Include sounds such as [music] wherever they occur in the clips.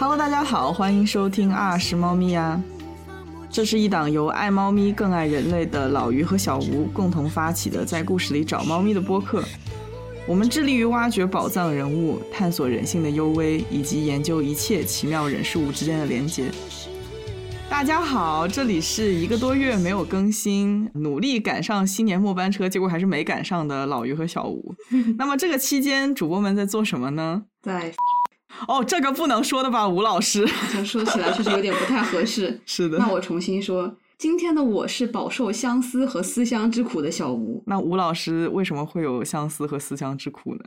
Hello，大家好，欢迎收听啊是猫咪呀。这是一档由爱猫咪更爱人类的老于和小吴共同发起的，在故事里找猫咪的播客。我们致力于挖掘宝藏人物，探索人性的幽微，以及研究一切奇妙人事物之间的连接。大家好，这里是一个多月没有更新，努力赶上新年末班车，结果还是没赶上的老于和小吴。[laughs] 那么这个期间，主播们在做什么呢？在哦，这个不能说的吧，吴老师。好像说起来确实有点不太合适。[laughs] 是的那我重新说，今天的我是饱受相思和思乡之苦的小吴。那吴老师为什么会有相思和思乡之苦呢？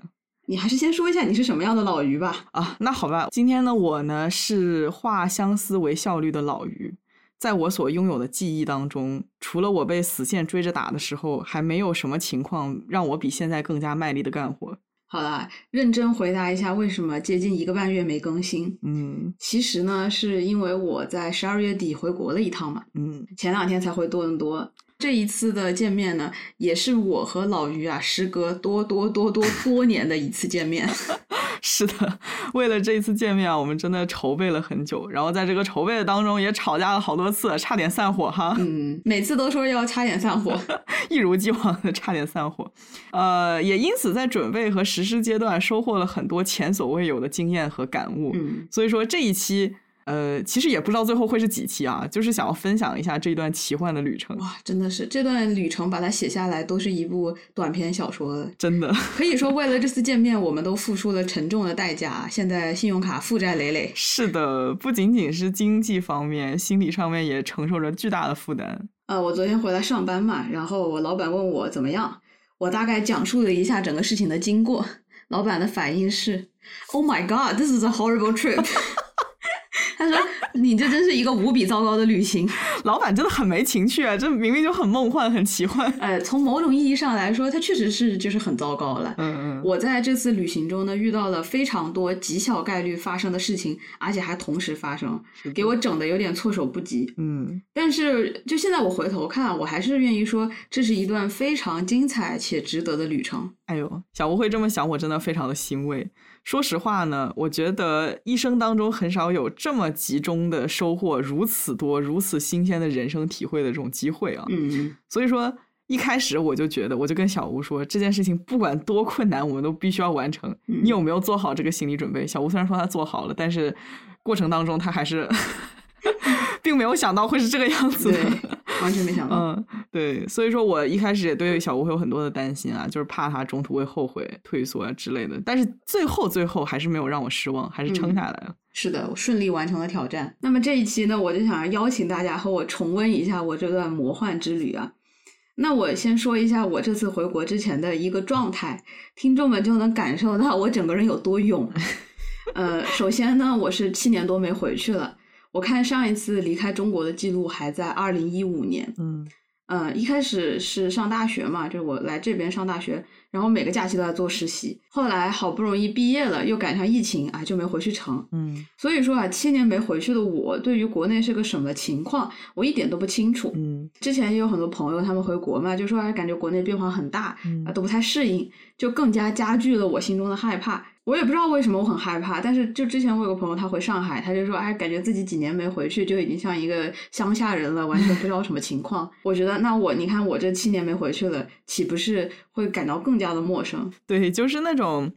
你还是先说一下你是什么样的老于吧。啊，那好吧，今天的我呢是化相思为效率的老于，在我所拥有的记忆当中，除了我被死线追着打的时候，还没有什么情况让我比现在更加卖力的干活。好了，认真回答一下，为什么接近一个半月没更新？嗯其实呢，是因为我在十二月底回国了一趟嘛，嗯，前两天才回多伦多。这一次的见面呢，也是我和老于啊，时隔多多多多 [laughs] 多年的一次见面。[laughs] 是的，为了这一次见面啊，我们真的筹备了很久，然后在这个筹备的当中也吵架了好多次，差点散伙哈。嗯，每次都说要差点散伙。[laughs] 一如既往的差点散伙，呃，也因此在准备和实施阶段收获了很多前所未有的经验和感悟。嗯，所以说这一期，呃，其实也不知道最后会是几期啊，就是想要分享一下这段奇幻的旅程。哇，真的是这段旅程把它写下来，都是一部短篇小说。真的可以说，为了这次见面，我们都付出了沉重的代价。现在信用卡负债累累。是的，不仅仅是经济方面，心理上面也承受着巨大的负担。呃，我昨天回来上班嘛，然后我老板问我怎么样，我大概讲述了一下整个事情的经过。老板的反应是：“Oh my God, this is a horrible trip。” [laughs] 他说：“你这真是一个无比糟糕的旅行。[laughs] 老板真的很没情趣啊，这明明就很梦幻、很奇幻。[laughs] ”呃，从某种意义上来说，它确实是就是很糟糕了。嗯嗯，我在这次旅行中呢，遇到了非常多极小概率发生的事情，而且还同时发生，给我整的有点措手不及。嗯但是就现在我回头看，我还是愿意说，这是一段非常精彩且值得的旅程。哎呦，小吴会这么想，我真的非常的欣慰。说实话呢，我觉得一生当中很少有这么集中的收获如此多、如此新鲜的人生体会的这种机会啊。嗯，所以说，一开始我就觉得，我就跟小吴说，这件事情不管多困难，我们都必须要完成。嗯你有没有做好这个心理准备？小吴虽然说他做好了，但是过程当中他还是 [laughs] 并没有想到会是这个样子的。对，完全没想到。嗯，对，所以说我一开始也对小吴会有很多的担心啊，就是怕他中途会后悔、退缩啊之类的。但是最后最后还是没有让我失望，还是撑下来了。是的，我顺利完成了挑战。那么这一期呢，我就想邀请大家和我重温一下我这段魔幻之旅啊。那我先说一下我这次回国之前的一个状态，听众们就能感受到我整个人有多勇。[laughs] 呃，首先呢，我是七年多没回去了。我看上一次离开中国的记录还在二零一五年。嗯呃，一开始是上大学嘛，就是我来这边上大学，然后每个假期都在做实习。后来好不容易毕业了，又赶上疫情，啊，就没回去成。嗯所以说啊，七年没回去的我，对于国内是个什么情况，我一点都不清楚。嗯之前也有很多朋友他们回国嘛，就说哎，感觉国内变化很大，嗯啊，都不太适应，就更加加剧了我心中的害怕。我也不知道为什么我很害怕，但是就之前我有个朋友他回上海，他就说哎，感觉自己几年没回去，就已经像一个乡下人了，完全不知道什么情况。我觉得那我你看我这七年没回去了，岂不是会感到更加的陌生？对，就是那种。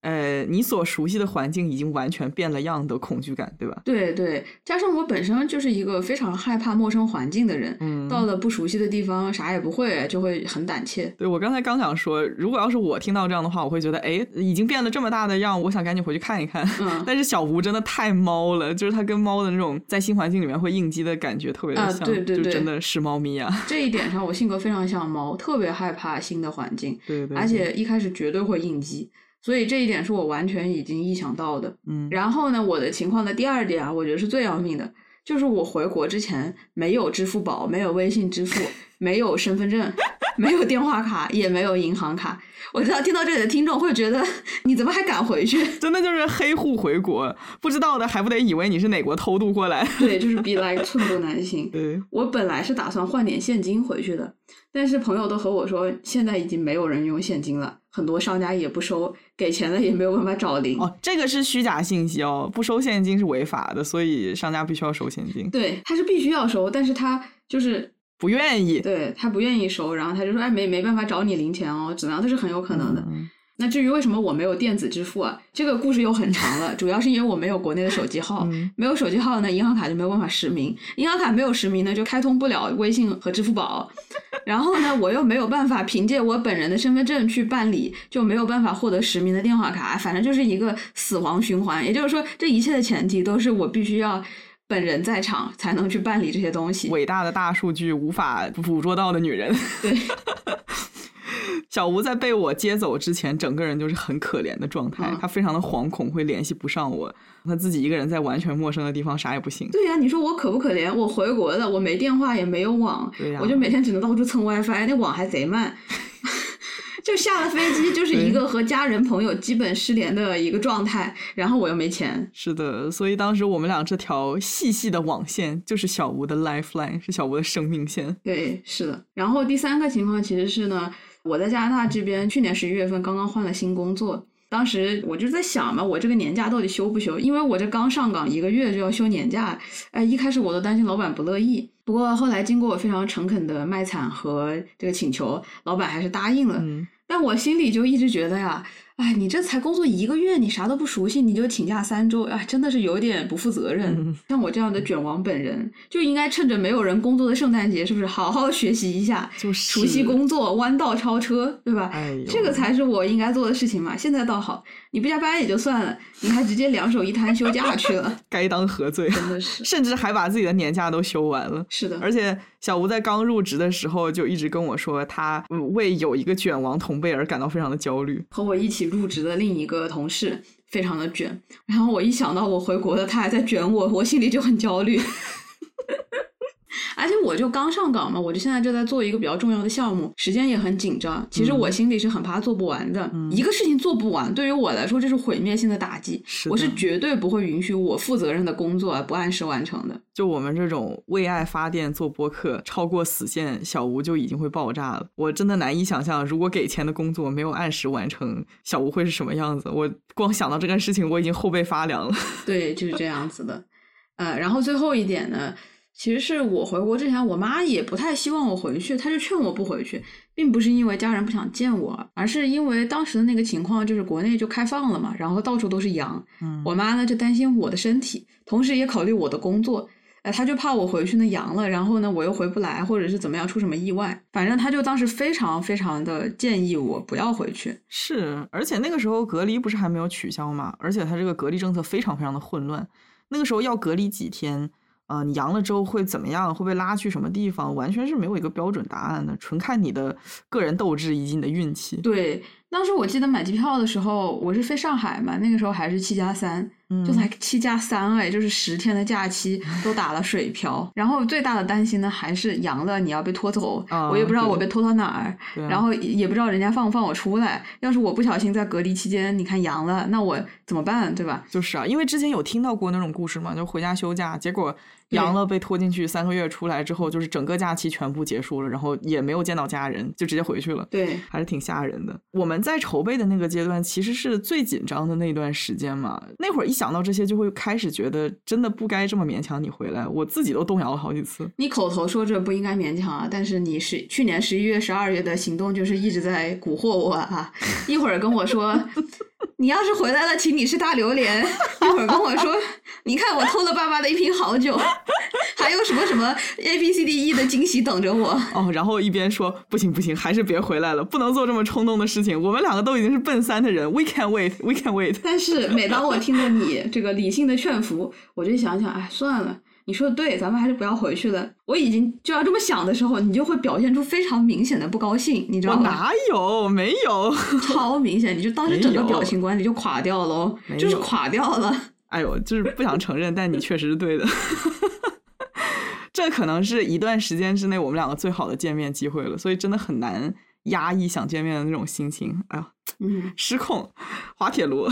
呃，你所熟悉的环境已经完全变了样的恐惧感，对吧？对对，加上我本身就是一个非常害怕陌生环境的人，嗯到了不熟悉的地方，啥也不会，就会很胆怯。对我刚才刚想说，如果要是我听到这样的话，我会觉得，哎，已经变得这么大的样，我想赶紧回去看一看。嗯 [laughs] 但是小吴真的太猫了，就是他跟猫的那种在新环境里面会应激的感觉特别的啊像，对对对就真的是猫咪啊。这一点上，我性格非常像猫，特别害怕新的环境，对对，而且一开始绝对会应激。所以这一点是我完全已经意想到的。嗯然后呢，我的情况的第二点啊，我觉得是最要命的，就是我回国之前没有支付宝，没有微信支付，没有身份证，[laughs] 没有电话卡，也没有银行卡。我知道听到这里的听众会觉得，你怎么还敢回去？[laughs] 真的就是黑户回国，不知道的还不得以为你是哪国偷渡过来？对，就是比 [laughs] 来寸步难行。对我本来是打算换点现金回去的，但是朋友都和我说，现在已经没有人用现金了，很多商家也不收，给钱的也没有办法找零。哦，这个是虚假信息哦，不收现金是违法的，所以商家必须要收现金。对，他是必须要收，但是他就是不愿意，对他不愿意收，然后他就说，哎，没没办法找你零钱哦，怎么样？这是很有可能的。嗯那至于为什么我没有电子支付啊，这个故事又很长了，主要是因为我没有国内的手机号，嗯没有手机号呢，银行卡就没有办法实名，银行卡没有实名呢，就开通不了微信和支付宝，然后呢，我又没有办法凭借我本人的身份证去办理，就没有办法获得实名的电话卡，反正就是一个死亡循环。也就是说，这一切的前提都是我必须要本人在场才能去办理这些东西。伟大的大数据无法捕捉到的女人。对。[laughs] [laughs] 小吴在被我接走之前，整个人就是很可怜的状态，嗯他非常的惶恐，会联系不上我，他自己一个人在完全陌生的地方，啥也不行。对呀、你说我可不可怜？我回国了，我没电话也没有网，我就每天只能到处蹭 WiFi，那网还贼慢。[laughs] 就下了飞机，就是一个和家人朋友基本失联的一个状态，然后我又没钱，是的，所以当时我们俩这条细细的网线就是小吴的 lifeline，是小吴的生命线。对，是的。然后第三个情况其实是呢，我在加拿大这边去年十一月份刚刚换了新工作，当时我就在想嘛，我这个年假到底休不休？因为我这刚上岗一个月就要休年假，哎，一开始我都担心老板不乐意，不过后来经过我非常诚恳的卖惨和这个请求，老板还是答应了。嗯，但我心里就一直觉得呀，哎，你这才工作一个月，你啥都不熟悉，你就请假三周，哎，真的是有点不负责任。嗯像我这样的卷王本人，就应该趁着没有人工作的圣诞节，是不是好好学习一下，就是熟悉工作，弯道超车，对吧？哎，这个才是我应该做的事情嘛。现在倒好，你不加班也就算了，你还直接两手一摊休假 [laughs] 去了，该当何罪？真的是。甚至还把自己的年假都休完了。是的，而且小吴在刚入职的时候就一直跟我说，他嗯为有一个卷王同辈而感到非常的焦虑。和我一起入职的另一个同事非常的卷，然后我一想到我回国了，他还在卷我，我心里就很焦虑。而且我就刚上岗嘛，我就现在就在做一个比较重要的项目，时间也很紧张。其实我心里是很怕做不完的，一个事情做不完，对于我来说这是毁灭性的打击。是我是绝对不会允许我负责任的工作不按时完成的。就我们这种为爱发电做播客，超过死线，小吴就已经会爆炸了。我真的难以想象，如果给钱的工作没有按时完成，小吴会是什么样子。我光想到这个事情，我已经后背发凉了。对，就是这样子的。呃，然后最后一点呢，其实是我回国之前，我妈也不太希望我回去，她就劝我不回去，并不是因为家人不想见我，而是因为当时的那个情况就是国内就开放了嘛，然后到处都是阳，嗯我妈呢就担心我的身体，同时也考虑我的工作。呃，她就怕我回去呢阳了，然后呢我又回不来，或者是怎么样出什么意外，反正她就当时非常非常的建议我不要回去。是，而且那个时候隔离不是还没有取消嘛，而且它这个隔离政策非常非常的混乱。那个时候要隔离几天，呃，你阳了之后会怎么样？会被拉去什么地方？完全是没有一个标准答案的，纯看你的个人斗志以及你的运气。对，当时我记得买机票的时候，我是飞上海嘛，那个时候还是七加三，就嗯才七加三哎，就是十天的假期 [laughs] 都打了水漂。然后最大的担心呢，还是阳了你要被拖走，啊我也不知道我被拖到哪儿，然后也也不知道人家放不放我出来。要是我不小心在隔离期间，你看阳了，那我怎么办，对吧？就是啊，因为之前有听到过那种故事嘛，就回家休假，结果阳了被拖进去，三个月出来之后，就是整个假期全部结束了，然后也没有见到家人，就直接回去了。对，还是挺吓人的。我们在筹备的那个阶段，其实是最紧张的那段时间嘛。那会儿一想到这些，就会开始觉得真的不该这么勉强你回来。我自己都动摇了好几次。你口头说着不应该勉强啊，但是你是去年十一月、十二月的行动就是一直在蛊惑我啊！一会儿跟我说 [laughs] 你要是回来了，请你吃大榴莲；一会儿跟我说你看我偷了爸爸的一瓶好酒，还有什么什么 A B C D E 的惊喜等着我。哦，然后一边说不行不行，还是别回来了，不能做这么冲动的事情。我们两个都已经是奔三的人，We can wait，We can wait。但是每当我听着你这个理性的劝服，我就想想，哎，算了。你说的对，咱们还是不要回去了。我已经就要这么想的时候，你就会表现出非常明显的不高兴，你知道吗？我哪有？没有。[laughs] 超明显，你就当时整个表情管理就垮掉了哦没，就是垮掉了。[laughs] 哎呦，就是不想承认，但你确实是对的。[laughs] 这可能是一段时间之内我们两个最好的见面机会了，所以真的很难压抑想见面的那种心情。哎呀，嗯，失控，滑铁卢。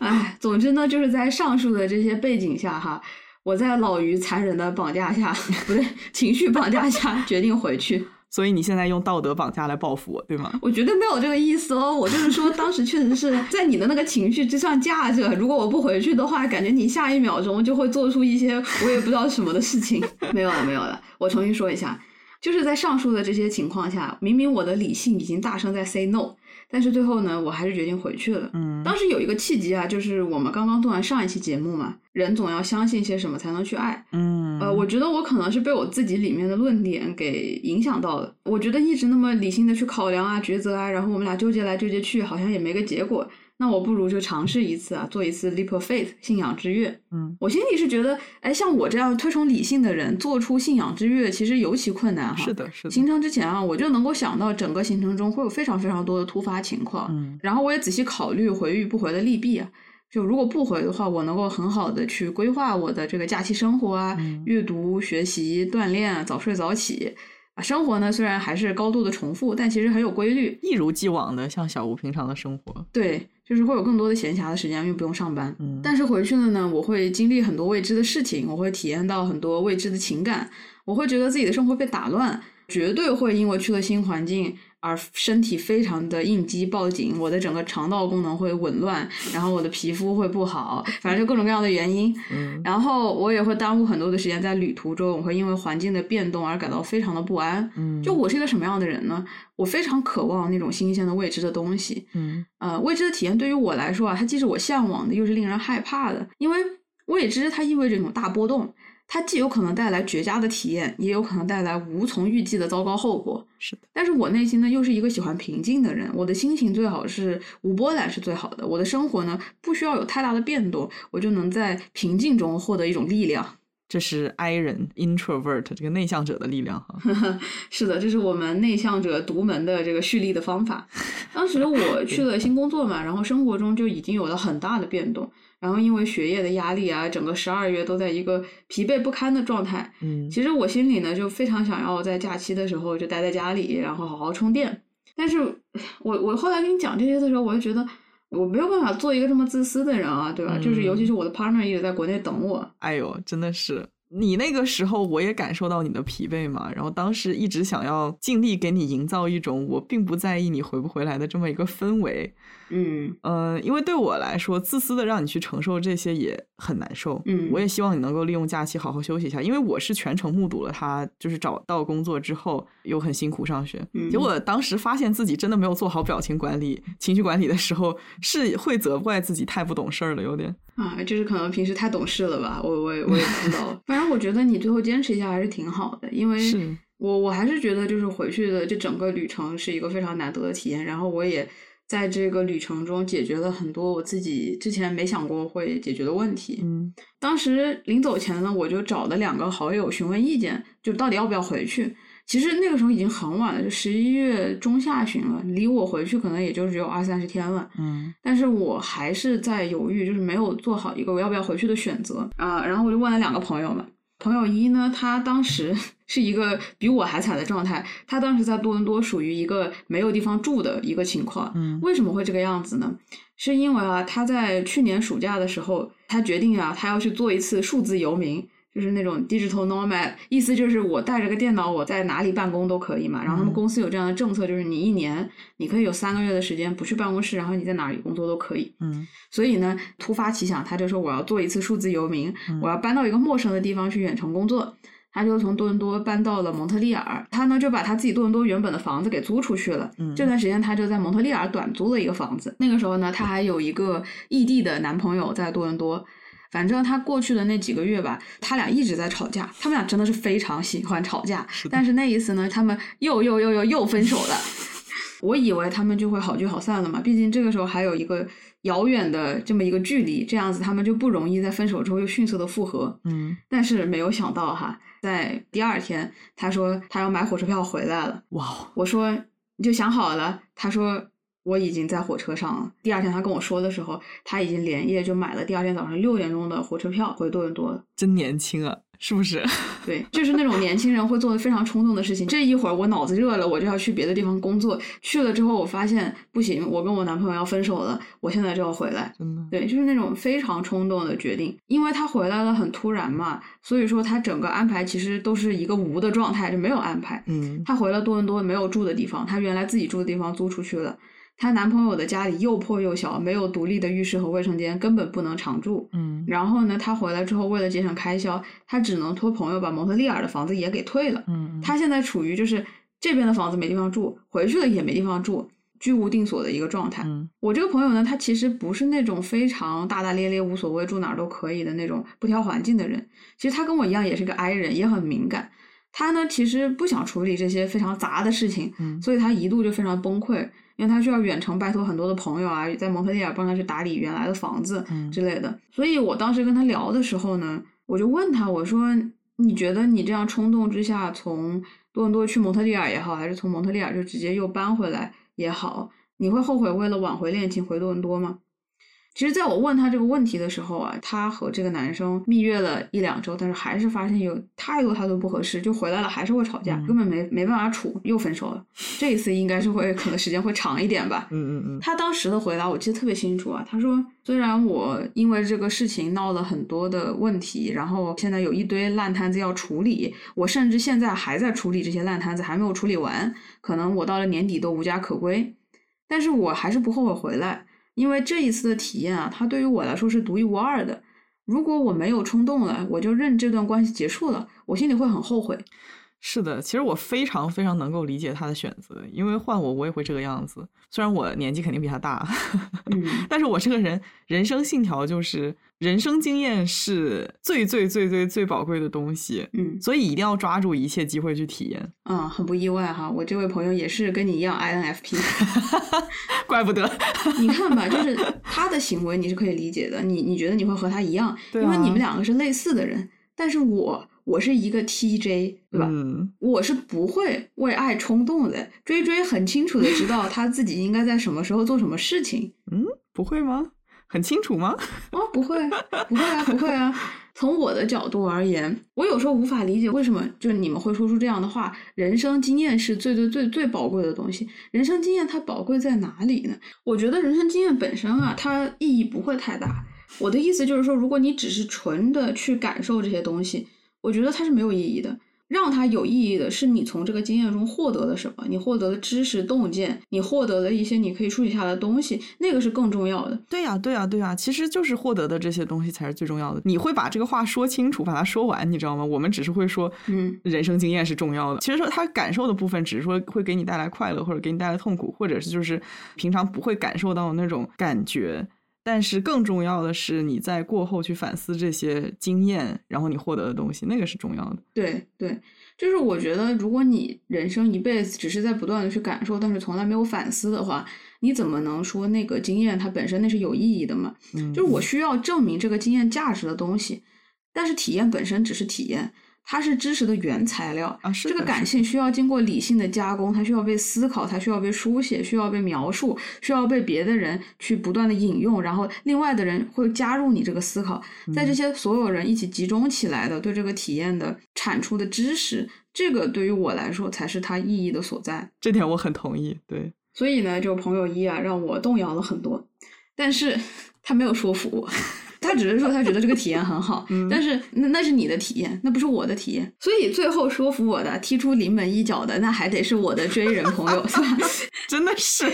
哎，总之呢，就是在上述的这些背景下哈，我在老于残忍的绑架下，不对，情绪绑架下，决定回去。[laughs] 所以你现在用道德绑架来报复我，对吗？我绝对没有这个意思哦，我就是说，当时确实是在你的那个情绪之上架着，如果我不回去的话，感觉你下一秒钟就会做出一些我也不知道什么的事情。[laughs] 没有了，没有了，我重新说一下，就是在上述的这些情况下，明明我的理性已经大声在 say no。但是最后呢，我还是决定回去了。嗯，当时有一个契机啊，就是我们刚刚做完上一期节目嘛，人总要相信些什么才能去爱。嗯，呃，我觉得我可能是被我自己里面的论点给影响到了。我觉得一直那么理性的去考量啊、抉择啊，然后我们俩纠结来纠结去，好像也没个结果。那我不如就尝试一次啊，做一次 leap of faith 信仰之跃。嗯，我心里是觉得，哎，像我这样推崇理性的人，做出信仰之跃，其实尤其困难哈。是的，是的。行程之前啊，我就能够想到整个行程中会有非常非常多的突发情况。嗯，然后我也仔细考虑回与不回的利弊啊。就如果不回的话，我能够很好的去规划我的这个假期生活啊，阅读、学习、锻炼、早睡早起。啊，生活呢虽然还是高度的重复，但其实很有规律，一如既往的像小吴平常的生活。对，就是会有更多的闲暇的时间，因为不用上班。嗯，但是回去了呢，我会经历很多未知的事情，我会体验到很多未知的情感，我会觉得自己的生活被打乱，绝对会因为去了新环境。而身体非常的应激报警，我的整个肠道功能会紊乱，然后我的皮肤会不好，反正就各种各样的原因。嗯，然后我也会耽误很多的时间在旅途中，我会因为环境的变动而感到非常的不安。嗯，就我是一个什么样的人呢？我非常渴望那种新鲜的未知的东西。嗯，呃，未知的体验对于我来说啊，它既是我向往的，又是令人害怕的，因为未知它意味着一种大波动。它既有可能带来绝佳的体验，也有可能带来无从预计的糟糕后果。是的，但是我内心呢，又是一个喜欢平静的人。我的心情最好是无波澜是最好的。我的生活呢，不需要有太大的变动，我就能在平静中获得一种力量。[laughs] 这是 I 人 introvert 这个内向者的力量哈。[laughs] 是的，这是我们内向者独门的这个蓄力的方法。当时我去了新工作嘛，然后生活中就已经有了很大的变动。然后因为学业的压力啊，整个十二月都在一个疲惫不堪的状态。嗯，其实我心里呢就非常想要在假期的时候就待在家里，然后好好充电。但是我我后来跟你讲这些的时候，我就觉得我没有办法做一个这么自私的人啊，对吧？就是尤其是我的 partner 一直在国内等我。哎呦，真的是。你那个时候，我也感受到你的疲惫嘛，然后当时一直想要尽力给你营造一种我并不在意你回不回来的这么一个氛围。嗯呃，因为对我来说，自私的让你去承受这些也很难受。嗯，我也希望你能够利用假期好好休息一下，因为我是全程目睹了他就是找到工作之后又很辛苦上学，结果当时发现自己真的没有做好表情管理、情绪管理的时候，是会责怪自己太不懂事儿了，有点啊，就是可能平时太懂事了吧，我我我也不知道。反正我觉得你最后坚持一下还是挺好的，因为我我还是觉得就是回去的这整个旅程是一个非常难得的体验，然后我也。在这个旅程中，解决了很多我自己之前没想过会解决的问题。嗯，当时临走前呢，我就找了两个好友询问意见，就到底要不要回去。其实那个时候已经很晚了，就十一月中下旬了，离我回去可能也就只有二三十天了。嗯，但是我还是在犹豫，就是没有做好一个我要不要回去的选择啊。然后我就问了两个朋友们。朋友一呢，他当时 [laughs] 是一个比我还惨的状态。他当时在多伦多属于一个没有地方住的一个情况。嗯，为什么会这个样子呢？是因为啊，他在去年暑假的时候，他决定啊，他要去做一次数字游民。就是那种 digital nomad，意思就是我带着个电脑，我在哪里办公都可以嘛。然后他们公司有这样的政策，就是你一年你可以有三个月的时间不去办公室，然后你在哪里工作都可以。嗯，所以呢，突发奇想，他就说我要做一次数字游民，我要搬到一个陌生的地方去远程工作。他就从多伦多搬到了蒙特利尔，他呢就把他自己多伦多原本的房子给租出去了。嗯这段时间他就在蒙特利尔短租了一个房子。那个时候呢，他还有一个异地的男朋友在多伦多。反正他过去的那几个月吧，他俩一直在吵架。他们俩真的是非常喜欢吵架，但是那一次呢，他们又又又又又分手了。[laughs] 我以为他们就会好聚好散了嘛，毕竟这个时候还有一个遥远的这么一个距离，这样子他们就不容易在分手之后又迅速的复合。嗯，但是没有想到哈，在第二天，他说他要买火车票回来了。哇！我说你就想好了？他说我已经在火车上了。第二天他跟我说的时候，他已经连夜就买了第二天早上六点钟的火车票回多伦多了。真年轻啊，是不是？[laughs] 对，就是那种年轻人会做的非常冲动的事情。这一会儿我脑子热了，我就要去别的地方工作。去了之后，我发现不行，我跟我男朋友要分手了，我现在就要回来。真的，对，就是那种非常冲动的决定。因为他回来了很突然嘛，所以说他整个安排其实都是一个无的状态，就没有安排。嗯，他回了多伦多没有住的地方，他原来自己住的地方租出去了。她男朋友的家里又破又小，没有独立的浴室和卫生间，根本不能常住。嗯然后呢，她回来之后，为了节省开销，她只能托朋友把蒙特利尔的房子也给退了。嗯，她现在处于就是这边的房子没地方住，回去了也没地方住，居无定所的一个状态。嗯我这个朋友呢，他其实不是那种非常大大咧咧、无所谓住哪儿都可以的那种不挑环境的人。其实他跟我一样，也是个 I 人，也很敏感。他呢，其实不想处理这些非常杂的事情，嗯所以他一度就非常崩溃，因为他需要远程拜托很多的朋友啊，在蒙特利尔帮他去打理原来的房子嗯之类的。所以我当时跟他聊的时候呢，我就问他，我说：“你觉得你这样冲动之下，从多伦多去蒙特利尔也好，还是从蒙特利尔就直接又搬回来也好，你会后悔为了挽回恋情回多伦多吗？”其实，在我问他这个问题的时候啊，他和这个男生蜜月了一两周，但是还是发现有太多太多不合适，就回来了还是会吵架，嗯根本没没办法处，又分手了。这一次应该是会可能时间会长一点吧。嗯嗯嗯他当时的回答我记得特别清楚啊，他说虽然我因为这个事情闹了很多的问题，然后现在有一堆烂摊子要处理，我甚至现在还在处理这些烂摊子，还没有处理完，可能我到了年底都无家可归，但是我还是不后悔回来，因为这一次的体验啊，它对于我来说是独一无二的。如果我没有冲动了，我就认这段关系结束了，我心里会很后悔。是的，其实我非常非常能够理解他的选择，因为换我我也会这个样子。虽然我年纪肯定比他大，嗯 [laughs] 但是我这个人人生信条就是人生经验是最最最最最宝贵的东西，嗯所以一定要抓住一切机会去体验。嗯，很不意外哈，我这位朋友也是跟你一样 INFP。[laughs] 怪不得，[laughs] 你看吧，就是他的行为你是可以理解的，你你觉得你会和他一样，对因为你啊们两个是类似的人。但是我我是一个 TJ，对吧？嗯，我是不会为爱冲动的。追追很清楚的知道他自己应该在什么时候做什么事情。嗯不会吗？很清楚吗？哦，不会，不会啊，不会啊。从我的角度而言，我有时候无法理解为什么就是你们会说出这样的话。人生经验是最最最最宝贵的东西。人生经验它宝贵在哪里呢？我觉得人生经验本身啊，它意义不会太大。我的意思就是说，如果你只是纯的去感受这些东西，我觉得它是没有意义的。让它有意义的是你从这个经验中获得了什么，你获得了知识洞见，你获得了一些你可以处理下来的东西，那个是更重要的。对呀、对呀、对呀、其实就是获得的这些东西才是最重要的。你会把这个话说清楚，把它说完，你知道吗？我们只是会说，嗯，人生经验是重要的。其实说他感受的部分，只是说会给你带来快乐，或者给你带来痛苦，或者是就是平常不会感受到的那种感觉。但是更重要的是，你在过后去反思这些经验，然后你获得的东西，那个是重要的。对对，就是我觉得，如果你人生一辈子只是在不断的去感受，但是从来没有反思的话，你怎么能说那个经验它本身那是有意义的嘛？嗯，就是我需要证明这个经验价值的东西，但是体验本身只是体验，它是知识的原材料。啊，是这个感性需要经过理性的加工，它需要被思考，它需要被书写，需要被描述，需要被别的人去不断的引用，然后另外的人会加入你这个思考，在这嗯些所有人一起集中起来的对这个体验的产出的知识，这个对于我来说才是它意义的所在。这点我很同意。对，所以呢，就朋友一啊，让我动摇了很多，但是 [laughs] 他没有说服我。他只是说他觉得这个体验很好，嗯但是那那是你的体验，那不是我的体验。所以最后说服我的、踢出临门一脚的，那还得是我的追人朋友，是吧？[laughs] 真的是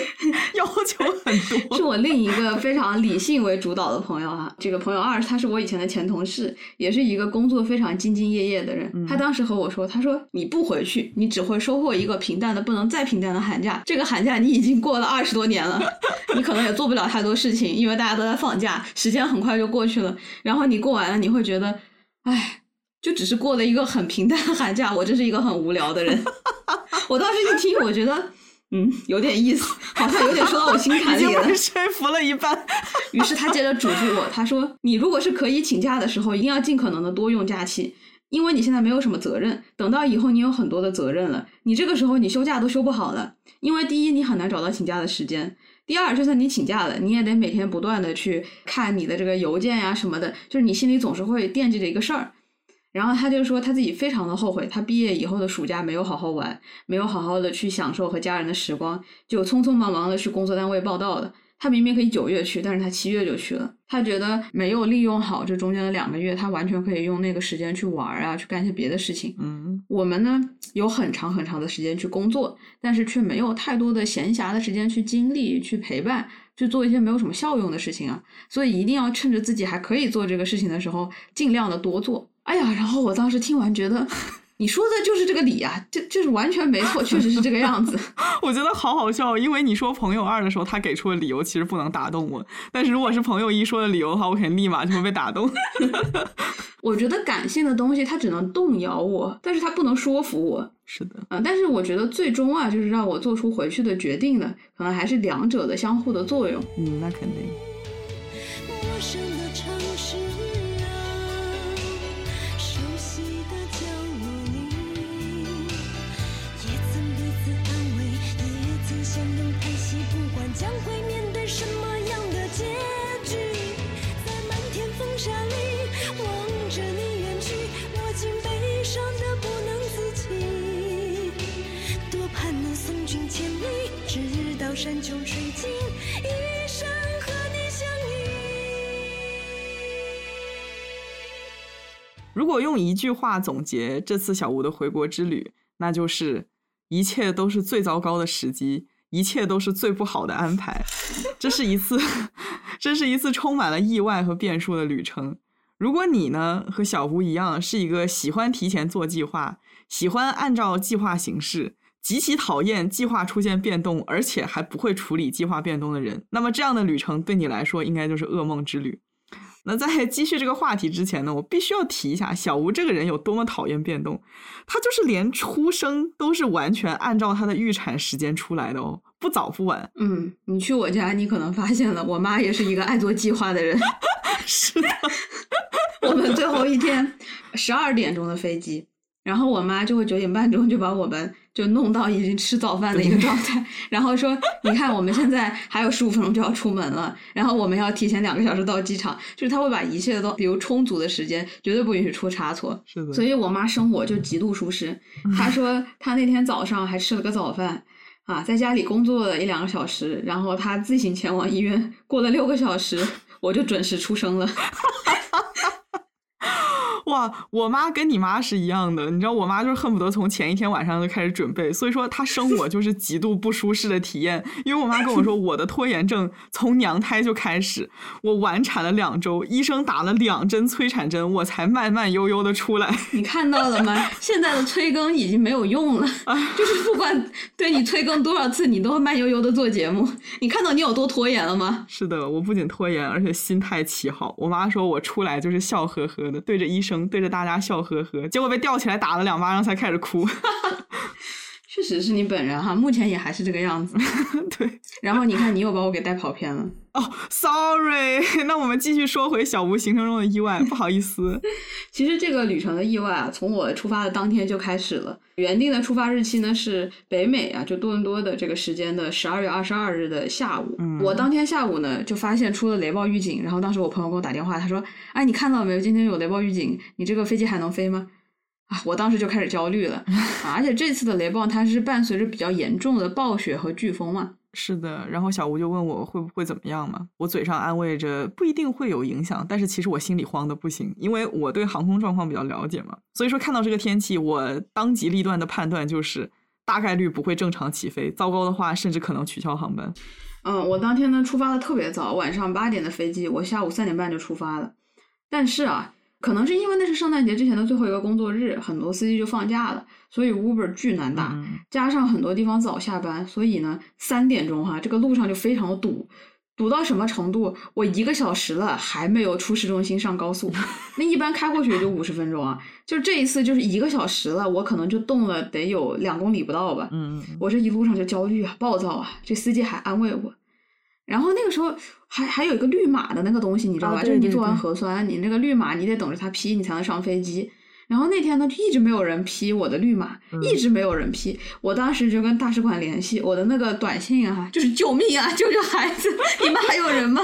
要求很多。[laughs] 是我另一个非常理性为主导的朋友啊。这个朋友二，他是我以前的前同事，也是一个工作非常兢兢业业的人。他当时和我说：“他说你不回去，你只会收获一个平淡的不能再平淡的寒假。这个寒假你已经过了二十多年了，[laughs] 你可能也做不了太多事情，因为大家都在放假，时间很快就过去了。然后你过完了，你会觉得，哎，就只是过了一个很平淡的寒假，我真是一个很无聊的人。[laughs] 我当时一听，我觉得。”嗯，有点意思，好像有点说到我心坎 [laughs] 里了。说服了一半。于是他接着嘱咐我，他说：“你如果是可以请假的时候，一定要尽可能的多用假期，因为你现在没有什么责任，等到以后你有很多的责任了，你这个时候你休假都休不好了，因为第一你很难找到请假的时间，第二就算你请假了，你也得每天不断的去看你的这个邮件呀什么的，就是你心里总是会惦记着一个事儿。然后他就说他自己非常的后悔，他毕业以后的暑假没有好好玩，没有好好的去享受和家人的时光，就匆匆忙忙的去工作单位报道了。他明明可以九月去，但是他七月就去了。他觉得没有利用好这中间的两个月，他完全可以用那个时间去玩啊，去干一些别的事情。嗯，我们呢有很长很长的时间去工作，但是却没有太多的闲暇的时间去经历、去陪伴、去做一些没有什么效用的事情啊。所以一定要趁着自己还可以做这个事情的时候，尽量的多做。哎呀，然后我当时听完觉得。你说的就是这个理啊，就就是完全没错，确实是这个样子。[laughs] 我觉得好好笑，因为你说朋友二的时候，他给出的理由其实不能打动我，但是如果是朋友一说的理由的话，我肯定立马就会被打动。[laughs] 我觉得感性的东西它只能动摇我，但是它不能说服我。是的，嗯，但是我觉得最终啊，就是让我做出回去的决定的，可能还是两者的相互的作用。嗯，那肯定。将会面对什么样的结局，在漫天风沙里望着你远去，我竟悲伤的不能自己。多盼能送君千里，直到山穷水尽，一生和你相依。如果用一句话总结这次小吴的回国之旅，那就是一切都是最糟糕的时机，一切都是最不好的安排。这是一次，[laughs] 这是一次充满了意外和变数的旅程。如果你呢和小吴一样，是一个喜欢提前做计划，喜欢按照计划行事，极其讨厌计划出现变动，而且还不会处理计划变动的人，那么这样的旅程对你来说应该就是噩梦之旅。那在 [laughs] 继续这个话题之前呢，我必须要提一下小吴这个人有多么讨厌变动。他就是连出生都是完全按照他的预产时间出来的哦，不早不晚。嗯，你去我家，你可能发现了，我妈也是一个爱做计划的人。[laughs] 是的，[laughs] 我们最后一天十二点钟的飞机，然后我妈就会九点半钟就把我们就弄到已经吃早饭的一个状态，[laughs] 然后说：“你看，我们现在还有十五分钟就要出门了，然后我们要提前两个小时到机场。”就是他会把一切都比如充足的时间，绝对不允许出差错。是的，所以我妈生我就极度舒适。[laughs] 她说她那天早上还吃了个早饭。啊，在家里工作了一两个小时，然后她自行前往医院，过了六个小时，我就准时出生了。[laughs] 哇，我妈跟你妈是一样的，你知道，我妈就是恨不得从前一天晚上就开始准备，所以说她生我就是极度不舒适的体验。因为我妈跟我说，我的拖延症从娘胎就开始，我晚产了两周，医生打了两针催产针，我才慢慢悠悠的出来。你看到了吗？现在的催更已经没有用了，就是不管对你催更多少次，你都会慢悠悠的做节目。你看到你有多拖延了吗？是的，我不仅拖延，而且心态奇好。我妈说我出来就是笑呵呵的，对着医生，对着大家笑呵呵，结果被吊起来打了两巴掌才开始哭。确实是你本人哈，目前也还是这个样子。[laughs] 对，然后你看，你又把我给带跑偏了。哦，sorry，[laughs] 那我们继续说回小吴行程中的意外，不好意思。[laughs] 其实这个旅程的意外啊，从我出发的当天就开始了。原定的出发日期呢是北美啊，就多伦多的这个时间的十二月二十二日的下午。嗯我当天下午呢就发现出了雷暴预警，然后当时我朋友给我打电话，他说：“哎，你看到没有？今天有雷暴预警，你这个飞机还能飞吗？”啊，我当时就开始焦虑了 [laughs] 啊！而且这次的雷暴它是伴随着比较严重的暴雪和飓风嘛。是的，然后小吴就问我会不会怎么样嘛，我嘴上安慰着不一定会有影响，但是其实我心里慌的不行，因为我对航空状况比较了解嘛，所以说看到这个天气，我当机立断的判断就是大概率不会正常起飞，糟糕的话甚至可能取消航班。嗯，我当天呢出发的特别早，晚上八点的飞机，我下午三点半就出发了。但是啊，可能是因为那是圣诞节之前的最后一个工作日，很多司机就放假了，所以 Uber 巨难打，嗯加上很多地方早下班，所以呢三点钟哈、这个路上就非常的堵。堵到什么程度？我一个小时了还没有出市中心上高速，那一般开过去也就五十分钟啊。就这一次就是一个小时了，我可能就动了得有两公里不到吧。嗯，我这一路上就焦虑啊、暴躁啊，这司机还安慰我。然后那个时候还还有一个绿码的那个东西，你知道吧？就是你做完核酸，你那个绿码你得等着他批，你才能上飞机。然后那天呢，就一直没有人批我的绿码，嗯一直没有人批。我当时就跟大使馆联系，我的那个短信啊，就是救命啊，救救孩子！你们还有人吗？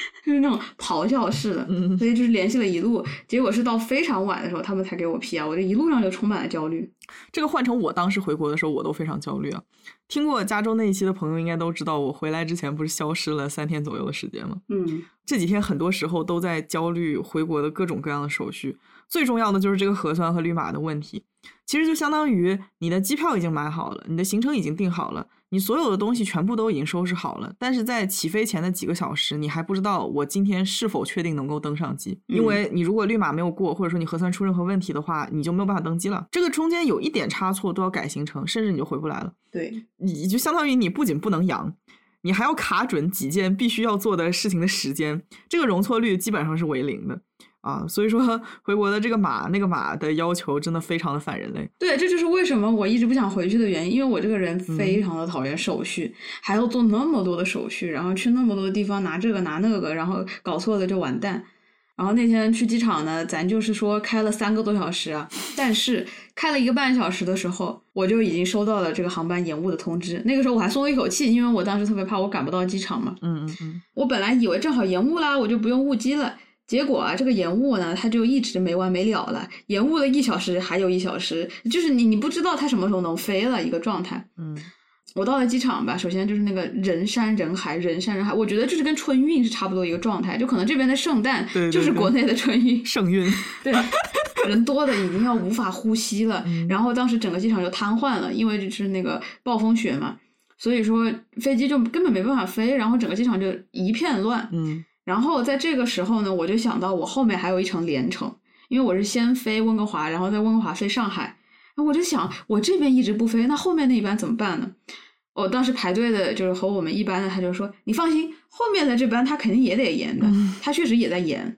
[laughs] 就是那种咆哮式的，嗯所以就是联系了一路，结果是到非常晚的时候，他们才给我批啊。我这一路上就充满了焦虑。这个换成我当时回国的时候，我都非常焦虑啊。听过加州那一期的朋友应该都知道，我回来之前不是消失了三天左右的时间吗？嗯这几天很多时候都在焦虑回国的各种各样的手续，最重要的就是这个核酸和绿码的问题。其实就相当于你的机票已经买好了，你的行程已经定好了，你所有的东西全部都已经收拾好了，但是在起飞前的几个小时，你还不知道我今天是否确定能够登上机，因为你如果绿码没有过，或者说你核酸出任何问题的话，你就没有办法登机了。这个中间有一点差错都要改行程，甚至你就回不来了。对，你就相当于你不仅不能阳，你还要卡准几件必须要做的事情的时间，这个容错率基本上是为零的啊。所以说，回国的这个码那个码的要求真的非常的反人类。对，这就是为什么我一直不想回去的原因，因为我这个人非常的讨厌手续，还要做那么多的手续，然后去那么多的地方拿这个拿那个，然后搞错了就完蛋。然后那天去机场呢，咱就是说开了三个多小时啊，但是开了一个半小时的时候，我就已经收到了这个航班延误的通知。那个时候我还松了一口气，因为我当时特别怕我赶不到机场嘛。嗯嗯嗯，我本来以为正好延误啦，我就不用误机了。结果啊，这个延误呢，它就一直没完没了了，延误了一小时，还有一小时，就是你你不知道它什么时候能飞了一个状态。嗯，我到了机场吧，首先就是那个人山人海，人山人海，我觉得这是跟春运是差不多一个状态，就可能这边的圣诞就是国内的春运，圣运。对，[laughs] 人多的已经要无法呼吸了。然后当时整个机场就瘫痪了，因为就是那个暴风雪嘛，所以说飞机就根本没办法飞，然后整个机场就一片乱。嗯然后在这个时候呢，我就想到我后面还有一程连程，因为我是先飞温哥华，然后在温哥华飞上海。然后我就想，我这边一直不飞，那后面那一班怎么办呢？我当时排队的就是和我们一班的，他就说：“你放心，后面的这班他肯定也得延的，他确实也在延。”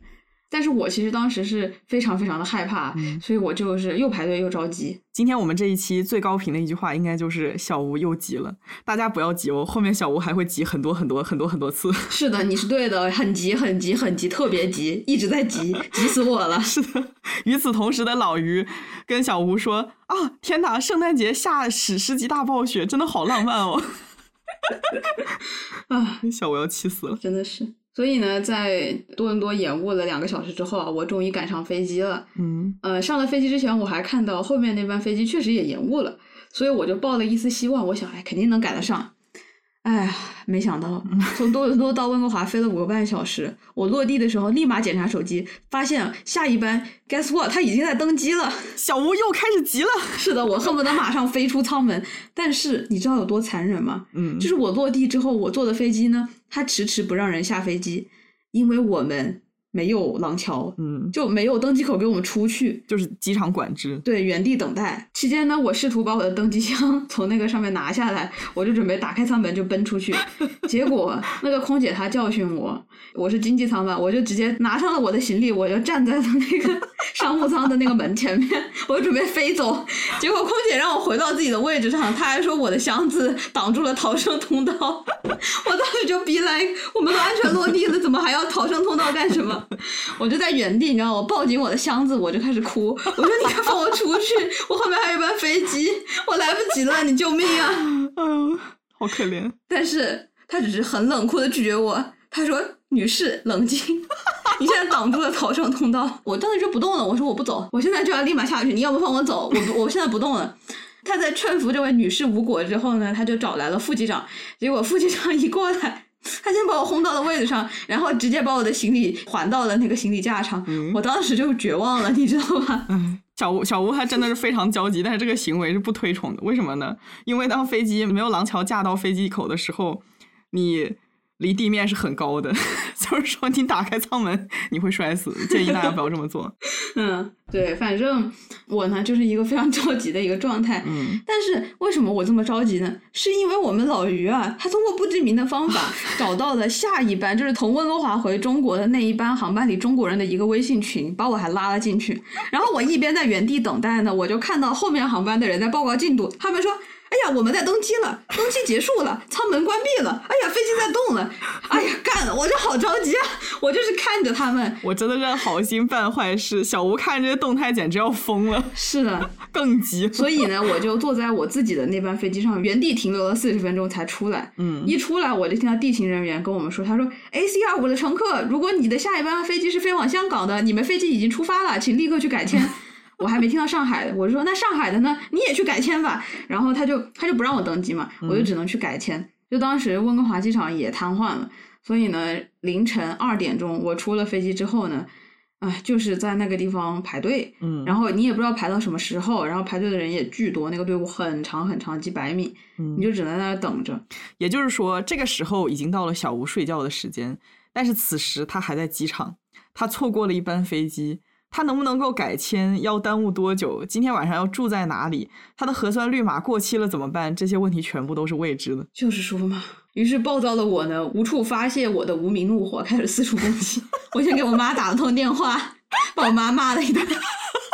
但是我其实当时是非常非常的害怕，所以我就是又排队又着急。今天我们这一期最高频的一句话，应该就是小吴又急了。大家不要急哦，后面小吴还会急很多很多很多很多次。是的，你是对的，很急很急很急，特别急，一直在急，急死我了。[laughs] 是的，与此同时的老于跟小吴说：“啊，天哪，圣诞节下史诗级大暴雪，真的好浪漫哦！”啊，[laughs] 小吴要气死了。真的是。所以呢，在多伦多延误了两个小时之后啊，我终于赶上飞机了。嗯呃，上了飞机之前，我还看到后面那班飞机确实也延误了，所以我就抱了一丝希望，我想，哎，肯定能赶得上。哎呀，没想到从多伦多到温哥华飞了五个半小时，我落地的时候立马检查手机，发现下一班，guess what，他已经在登机了。小吴又开始急了。是的，我恨不得马上飞出舱门。但是你知道有多残忍吗？嗯就是我落地之后，我坐的飞机呢，他迟迟不让人下飞机，因为我们没有廊桥，嗯，就没有登机口给我们出去。就是机场管制。对，原地等待期间呢，我试图把我的登机箱 [laughs] 从那个上面拿下来，我就准备打开舱门就奔出去，[laughs] 结果那个空姐她教训我，我是经济舱嘛，我就直接拿上了我的行李，我就站在了那个 [laughs] 商务舱的那个门前面，我就准备飞走，结果空姐让我回到自己的位置上，她还说我的箱子挡住了逃生通道，我当时就逼来，我们都安全落地了，怎么还要逃生通道干什么？我就在原地，你知道，我抱紧我的箱子，我就开始哭。我说：“你快放我出去，我后面还有一班飞机，我来不及了，你救命啊嗯，好可怜。[laughs] ”但是他只是很冷酷的拒绝我，他说：“女士，冷静，[laughs] 你现在挡住了逃生通道。”我当时就不动了，我说：“我不走，我现在就要立马下去，你要不放我走？我不，我现在不动了。”他在劝服这位女士无果之后呢，他就找来了副机长，结果副机长一过来。他先把我轰到了位子上，然后直接把我的行李还到了那个行李架上。嗯我当时就绝望了，你知道吧？哎，[laughs] 小吴小吴他真的是非常焦急，但是这个行为是不推崇的。为什么呢？因为当飞机没有廊桥架到飞机口的时候，你离地面是很高的，[laughs] 就是说你打开舱门你会摔死。建议大家不要这么做。[laughs] 嗯，对，反正我呢就是一个非常着急的一个状态。嗯，但是为什么我这么着急呢？是因为我们老于啊，他通过不知名的方法 [laughs] 找到了下一班，就是从温哥华回中国的那一班航班里中国人的一个微信群，把我还拉了进去。然后我一边在原地等待呢，我就看到后面航班的人在报告进度，他们说。哎呀，我们在登机了，登机结束了，舱门关闭了，哎呀，飞机在动了，哎呀，干了，我就好着急啊！我就是看着他们，我真的是好心办坏事。小吴看这些动态简直要疯了，是的，[laughs] 更急。所以呢，我就坐在我自己的那班飞机上，原地停留了四十分钟才出来。嗯，一出来我就听到地勤人员跟我们说，他说：“A C 二五的乘客，如果你的下一班飞机是飞往香港的，你们飞机已经出发了，请立刻去改签。”我还没听到上海的，我就说那上海的呢？你也去改签吧。然后他就他就不让我登机嘛，我就只能去改签。就当时温哥华机场也瘫痪了，所以呢，凌晨二点钟我出了飞机之后呢，哎，就是在那个地方排队。嗯，然后你也不知道排到什么时候，然后排队的人也巨多，那个队伍很长很长，几百米，你就只能在那等着。也就是说，这个时候已经到了小吴睡觉的时间，但是此时他还在机场，他错过了一班飞机。他能不能够改签？要耽误多久？今天晚上要住在哪里？他的核酸绿码过期了怎么办？这些问题全部都是未知的。就是说嘛，于是暴躁的我呢，无处发泄我的无名怒火，开始四处攻击。我先给我妈打了通电话，把我妈骂了一顿，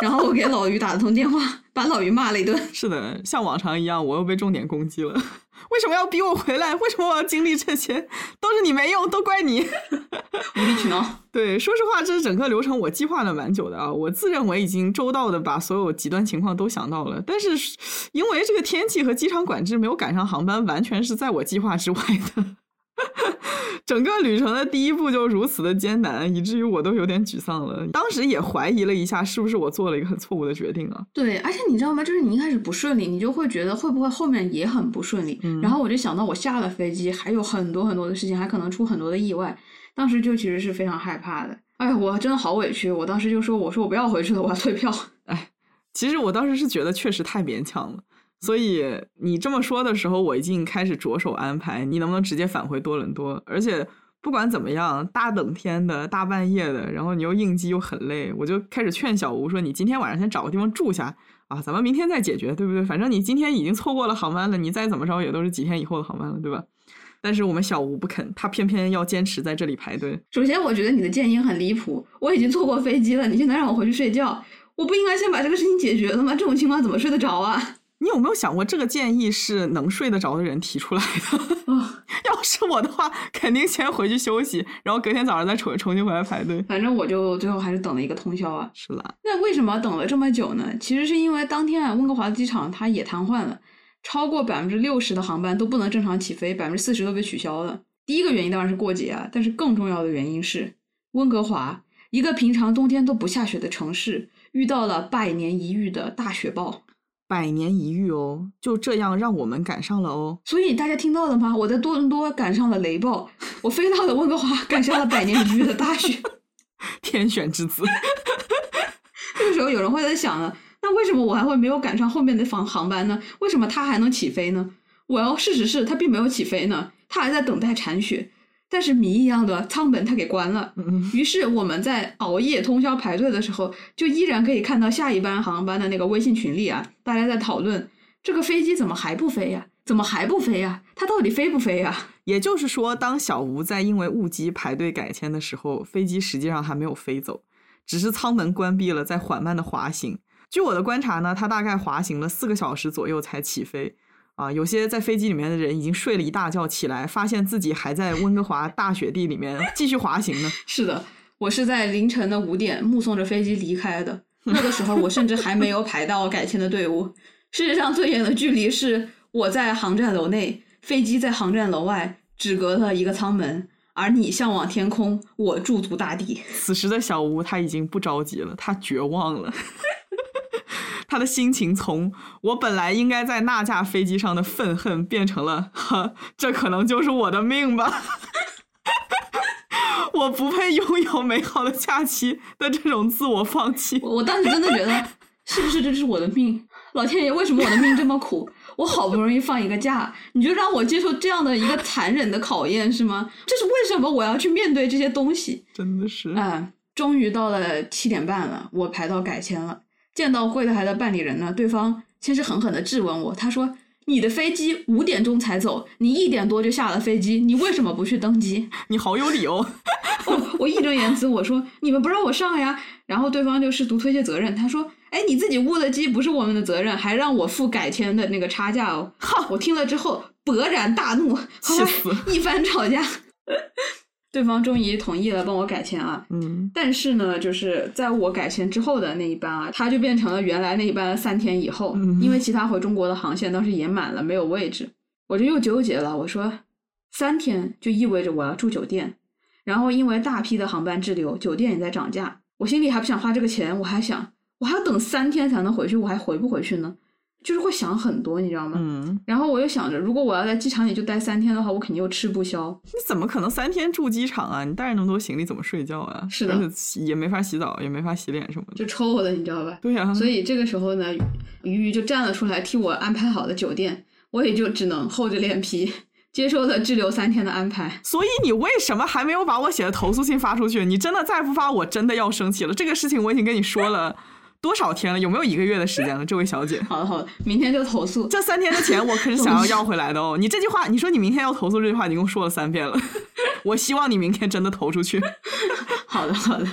然后我给老于打了通电话，把老于骂了一顿。是的，像往常一样，我又被重点攻击了。为什么要逼我回来？为什么我要经历这些？都是你没用，都怪你，无理取闹。[laughs] 对，说实话，这整个流程我计划了蛮久的啊。我自认为已经周到的把所有极端情况都想到了，但是因为这个天气和机场管制没有赶上航班，完全是在我计划之外的。[laughs] 整个旅程的第一步就如此的艰难，以至于我都有点沮丧了。当时也怀疑了一下，是不是我做了一个很错误的决定啊？对，而且你知道吗？就是你一开始不顺利，你就会觉得会不会后面也很不顺利。然后我就想到，我下了飞机还有很多很多的事情，还可能出很多的意外。当时就其实是非常害怕的。哎，我真的好委屈。我当时就说：“我说我不要回去了，我要退票。”哎，其实我当时是觉得确实太勉强了。所以你这么说的时候，我已经开始着手安排，你能不能直接返回多伦多？而且不管怎么样，大冷天的大半夜的，然后你又应激又很累，我就开始劝小吴说：“你今天晚上先找个地方住下啊，咱们明天再解决，对不对？反正你今天已经错过了航班了，你再怎么着也都是几天以后的航班了，对吧？”但是我们小吴不肯，他偏偏要坚持在这里排队。首先，我觉得你的建议很离谱，我已经错过飞机了，你现在让我回去睡觉，我不应该先把这个事情解决了吗？这种情况怎么睡得着啊？你有没有想过，这个建议是能睡得着的人提出来的？[laughs] 要是我的话，肯定先回去休息，然后隔天早上再重重新回来排队。反正我就最后还是等了一个通宵啊。是啦。那为什么等了这么久呢？其实是因为当天啊，温哥华机场它也瘫痪了，超过百分之六十的航班都不能正常起飞，百分之四十都被取消了。第一个原因当然是过节啊，但是更重要的原因是温哥华一个平常冬天都不下雪的城市，遇到了百年一遇的大雪暴。百年一遇哦，就这样让我们赶上了哦。所以大家听到了吗？我在多伦多赶上了雷暴，我飞到了温哥华赶上了百年一遇的大雪，[laughs] 天选之子。[laughs] 这个时候有人会在想呢，那为什么我还会没有赶上后面的航航班呢？为什么它还能起飞呢？我要事实是它并没有起飞呢，它还在等待铲雪。但是谜一样的舱门它给关了，于是我们在熬夜通宵排队的时候，就依然可以看到下一班航班的那个微信群里啊，大家在讨论这个飞机怎么还不飞呀？怎么还不飞呀？它到底飞不飞呀？也就是说，当小吴在因为误机排队改签的时候，飞机实际上还没有飞走，只是舱门关闭了，在缓慢的滑行。据我的观察呢，它大概滑行了四个小时左右才起飞。啊，有些在飞机里面的人已经睡了一大觉，起来发现自己还在温哥华大雪地里面继续滑行呢。[laughs] 是的，我是在凌晨的五点目送着飞机离开的。那个时候我甚至还没有排到改签的队伍。世界上最远的距离是我在航站楼内，飞机在航站楼外，只隔了一个舱门。而你向往天空，我驻足大地。此时的小吴他已经不着急了，他绝望了。[laughs] 他的心情从我本来应该在那架飞机上的愤恨，变成了哈，这可能就是我的命吧。[laughs] 我不配拥有美好的假期的这种自我放弃。我当时真的觉得，是不是这是我的命？老天爷，为什么我的命这么苦？我好不容易放一个假，你就让我接受这样的一个残忍的考验是吗？这是为什么我要去面对这些东西？真的是，嗯，终于到了七点半了，我排到改签了。见到柜台的办理人呢，对方先是狠狠的质问我，他说：“你的飞机五点钟才走，你一点多就下了飞机，你为什么不去登机？[laughs] 你好有理哦。”我我义正言辞我说你们不让我上呀，然后对方就试图推卸责任，他说哎你自己误了机不是我们的责任，还让我付改签的那个差价哦。哈我听了之后勃然大怒，气死 [laughs] 一番吵架。对方终于同意了帮我改签啊，嗯，但是呢，就是在我改签之后的那一班啊，它就变成了原来那一班三天以后，嗯因为其他回中国的航线当时也满了，没有位置，我就又纠结了。我说三天就意味着我要住酒店，然后因为大批的航班滞留，酒店也在涨价，我心里还不想花这个钱，我还想我还要等三天才能回去，我还回不回去呢？就是会想很多，你知道吗？嗯，然后我又想着，如果我要在机场里就待三天的话，我肯定又吃不消。你怎么可能三天住机场啊？你带着那么多行李怎么睡觉啊？是的而且也没法洗澡，也没法洗脸什么的。就抽我的，你知道吧？对呀、所以这个时候呢，鱼鱼就站了出来替我安排好的酒店，我也就只能厚着脸皮接受了滞留三天的安排。所以你为什么还没有把我写的投诉信发出去？你真的再不发，我真的要生气了。这个事情我已经跟你说了多少天了？有没有一个月的时间了，这位小姐？[laughs] 好的，好的，明天就投诉。这三天的钱我可是想要要回来的哦！你这句话，你说你明天要投诉这句话，你一共说了三遍了。[laughs] 我希望你明天真的投出去。[laughs] 好的，好的。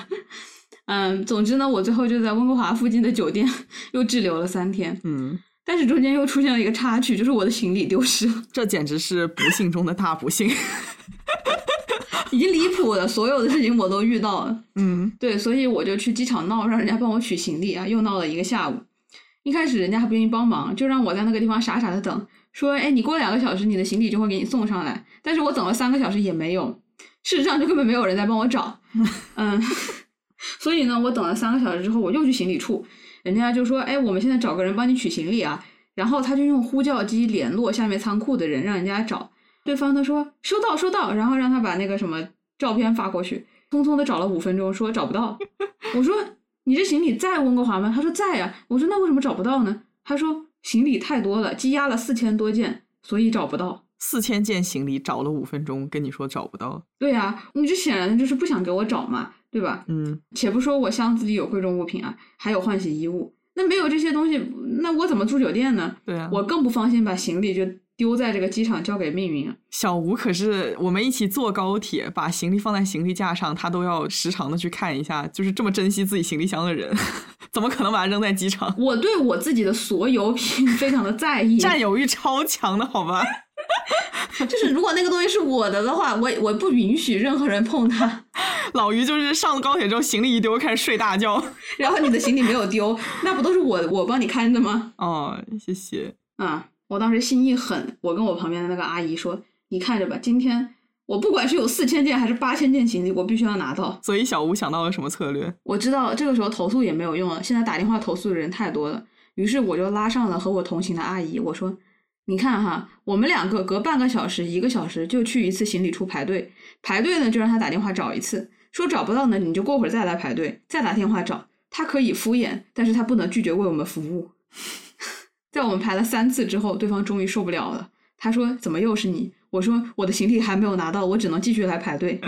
嗯，总之呢，我最后就在温哥华附近的酒店又滞留了三天，嗯，但是中间又出现了一个插曲，就是我的行李丢失了，这简直是不幸中的大不幸。已经离谱了，所有的事情我都遇到了。嗯对，所以我就去机场闹，让人家帮我取行李啊，又闹了一个下午。一开始人家还不愿意帮忙，就让我在那个地方傻傻的等，说：“哎，你过两个小时，你的行李就会给你送上来。”但是我等了三个小时也没有，事实上就根本没有人在帮我找。[laughs] 嗯，[laughs] 所以呢，我等了三个小时之后，我又去行李处，人家就说：“哎，我们现在找个人帮你取行李啊。”然后他就用呼叫机联络下面仓库的人，让人家找。对方他说收到收到，然后让他把那个什么照片发过去。匆匆的找了五分钟，说找不到。我说你这行李在温哥华吗？他说在呀。我说那为什么找不到呢？他说行李太多了，积压了四千多件，所以找不到。四千件行李找了五分钟，跟你说找不到。对呀、你这显然就是不想给我找嘛，对吧？嗯，且不说我箱子里有贵重物品啊，还有换洗衣物，那没有这些东西，那我怎么住酒店呢？对啊，我更不放心把行李就丢在这个机场交给命运啊。小吴可是我们一起坐高铁，把行李放在行李架上，他都要时常的去看一下，就是这么珍惜自己行李箱的人，[laughs] 怎么可能把它扔在机场？我对我自己的所有品非常的在意，占有欲超强的好吧？[laughs] 就是如果那个东西是我的的话，我我不允许任何人碰它。老于就是上了高铁之后，行李一丢，开始睡大觉。然后你的行李没有丢，那不都是我我帮你看着吗？哦，谢谢。啊！我当时心一狠，我跟我旁边的那个阿姨说：“你看着吧，今天我不管是有四千件还是八千件行李，我必须要拿到。所以小吴想到了什么策略？我知道这个时候投诉也没有用了，现在打电话投诉的人太多了，于是我就拉上了和我同行的阿姨，我说：“你看哈，我们两个隔半个小时、一个小时就去一次行李处排队，排队呢就让他打电话找一次，说找不到呢你就过会儿再来排队，再打电话找。他可以敷衍，但是他不能拒绝为我们服务。”在我们排了三次之后，对方终于受不了了。他说：“怎么又是你？”我说：“我的行李还没有拿到，我只能继续来排队。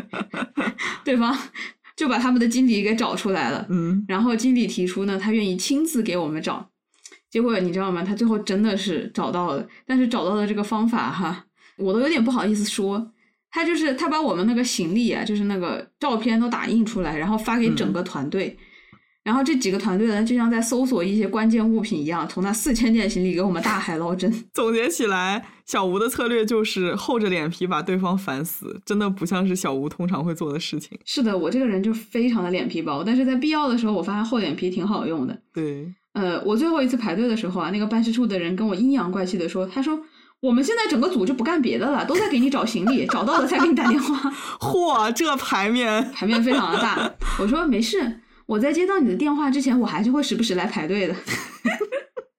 [laughs] ”对方就把他们的经理给找出来了。嗯，然后经理提出呢，他愿意亲自给我们找。结果你知道吗？他最后真的是找到了，但是找到的这个方法哈，我都有点不好意思说。他就是他把我们那个行李啊，就是那个照片都打印出来，然后发给整个团队。然后这几个团队呢，就像在搜索一些关键物品一样，从那四千件行李给我们大海捞针。[laughs] 总结起来，小吴的策略就是厚着脸皮把对方烦死，真的不像是小吴通常会做的事情。是的，我这个人就非常的脸皮薄，但是在必要的时候，我发现厚脸皮挺好用的。对，呃，我最后一次排队的时候啊，那个办事处的人跟我阴阳怪气的说，他说我们现在整个组就不干别的了，都在给你找行李，找到了再给你打电话，[laughs] 嚯，这牌面，牌面非常的大。我说没事，我在接到你的电话之前，我还是会时不时来排队的。[laughs]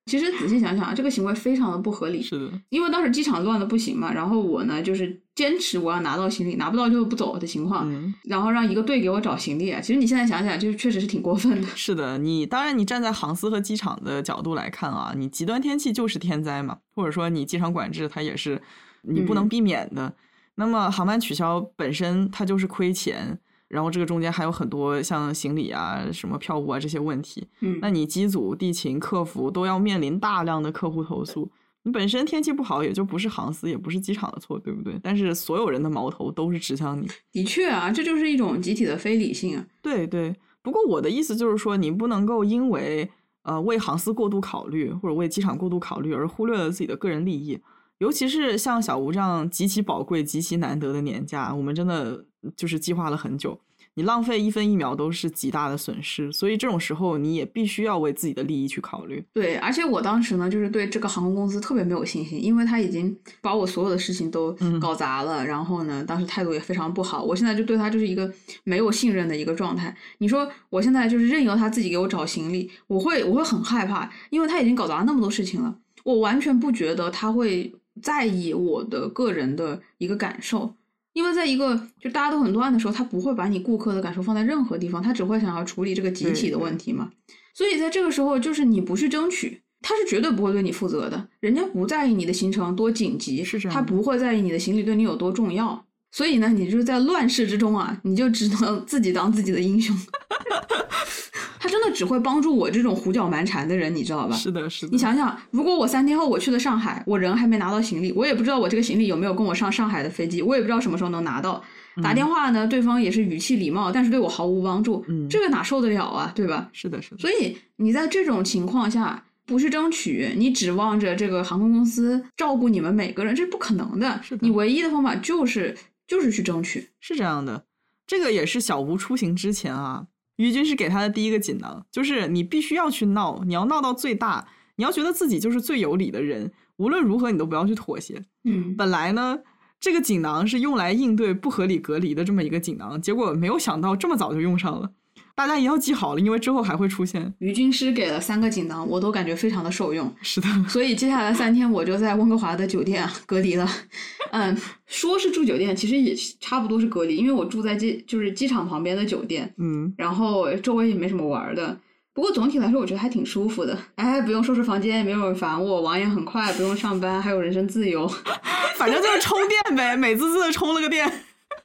其实仔细想想啊，这个行为非常的不合理，是的，因为当时机场乱的不行嘛，然后我呢就是坚持我要拿到行李，拿不到就不走的情况，嗯，然后让一个队给我找行李啊。其实你现在想想，就是确实是挺过分的。是的。你当然，你站在航司和机场的角度来看啊，你极端天气就是天灾嘛，或者说你机场管制它也是你不能嗯避免的。那么航班取消本身它就是亏钱。然后这个中间还有很多像行李啊、什么票务啊这些问题，嗯，那你机组、地勤、客服都要面临大量的客户投诉，你本身天气不好，也就不是航司，也不是机场的错，对不对？但是所有人的矛头都是指向你。的确啊，这就是一种集体的非理性啊。对对，不过我的意思就是说，你不能够因为呃为航司过度考虑，或者为机场过度考虑，而忽略了自己的个人利益。尤其是像小吴这样极其宝贵、极其难得的年假，我们真的就是计划了很久。你浪费一分一秒都是极大的损失，所以这种时候你也必须要为自己的利益去考虑。对，而且我当时呢，就是对这个航空公司特别没有信心，因为他已经把我所有的事情都搞砸了，然后呢，当时态度也非常不好。我现在就对他就是一个没有信任的一个状态。你说我现在就是任由他自己给我找行李，我会我会很害怕，因为他已经搞砸那么多事情了，我完全不觉得他会在意我的个人的一个感受。因为在一个就大家都很乱的时候，他不会把你顾客的感受放在任何地方，他只会想要处理这个集体的问题嘛。所以在这个时候，就是你不去争取，他是绝对不会对你负责的。人家不在意你的行程多紧急，是这样，他不会在意你的行李对你有多重要。所以呢，你就是在乱世之中啊，你就只能自己当自己的英雄。[laughs] 他真的只会帮助我这种胡搅蛮缠的人，你知道吧？是的，是的。你想想，如果我三天后我去了上海，我人还没拿到行李，我也不知道我这个行李有没有跟我上上海的飞机，我也不知道什么时候能拿到。打电话呢，对方也是语气礼貌，但是对我毫无帮助。嗯，这个哪受得了啊？对吧？是的，是的。所以你在这种情况下不去争取，你指望着这个航空公司照顾你们每个人，这是不可能的。是的。你唯一的方法就是就是去争取。是这样的，这个也是小吴出行之前啊。于军是给他的第一个锦囊，就是你必须要去闹，你要闹到最大，你要觉得自己就是最有理的人，无论如何你都不要去妥协。嗯，本来呢，这个锦囊是用来应对不合理隔离的这么一个锦囊，结果没有想到这么早就用上了。大家也要记好了，因为之后还会出现。于军师给了三个锦囊，我都感觉非常的受用。是的，所以接下来三天我就在温哥华的酒店啊隔离了。[laughs] 嗯，说是住酒店，其实也差不多是隔离，因为我住在机就是机场旁边的酒店。嗯，然后周围也没什么玩的，不过总体来说我觉得还挺舒服的。哎，不用收拾房间，没有人烦我，网也很快，不用上班，还有人身自由。[laughs] 反正就是充电呗，美滋滋的充了个电。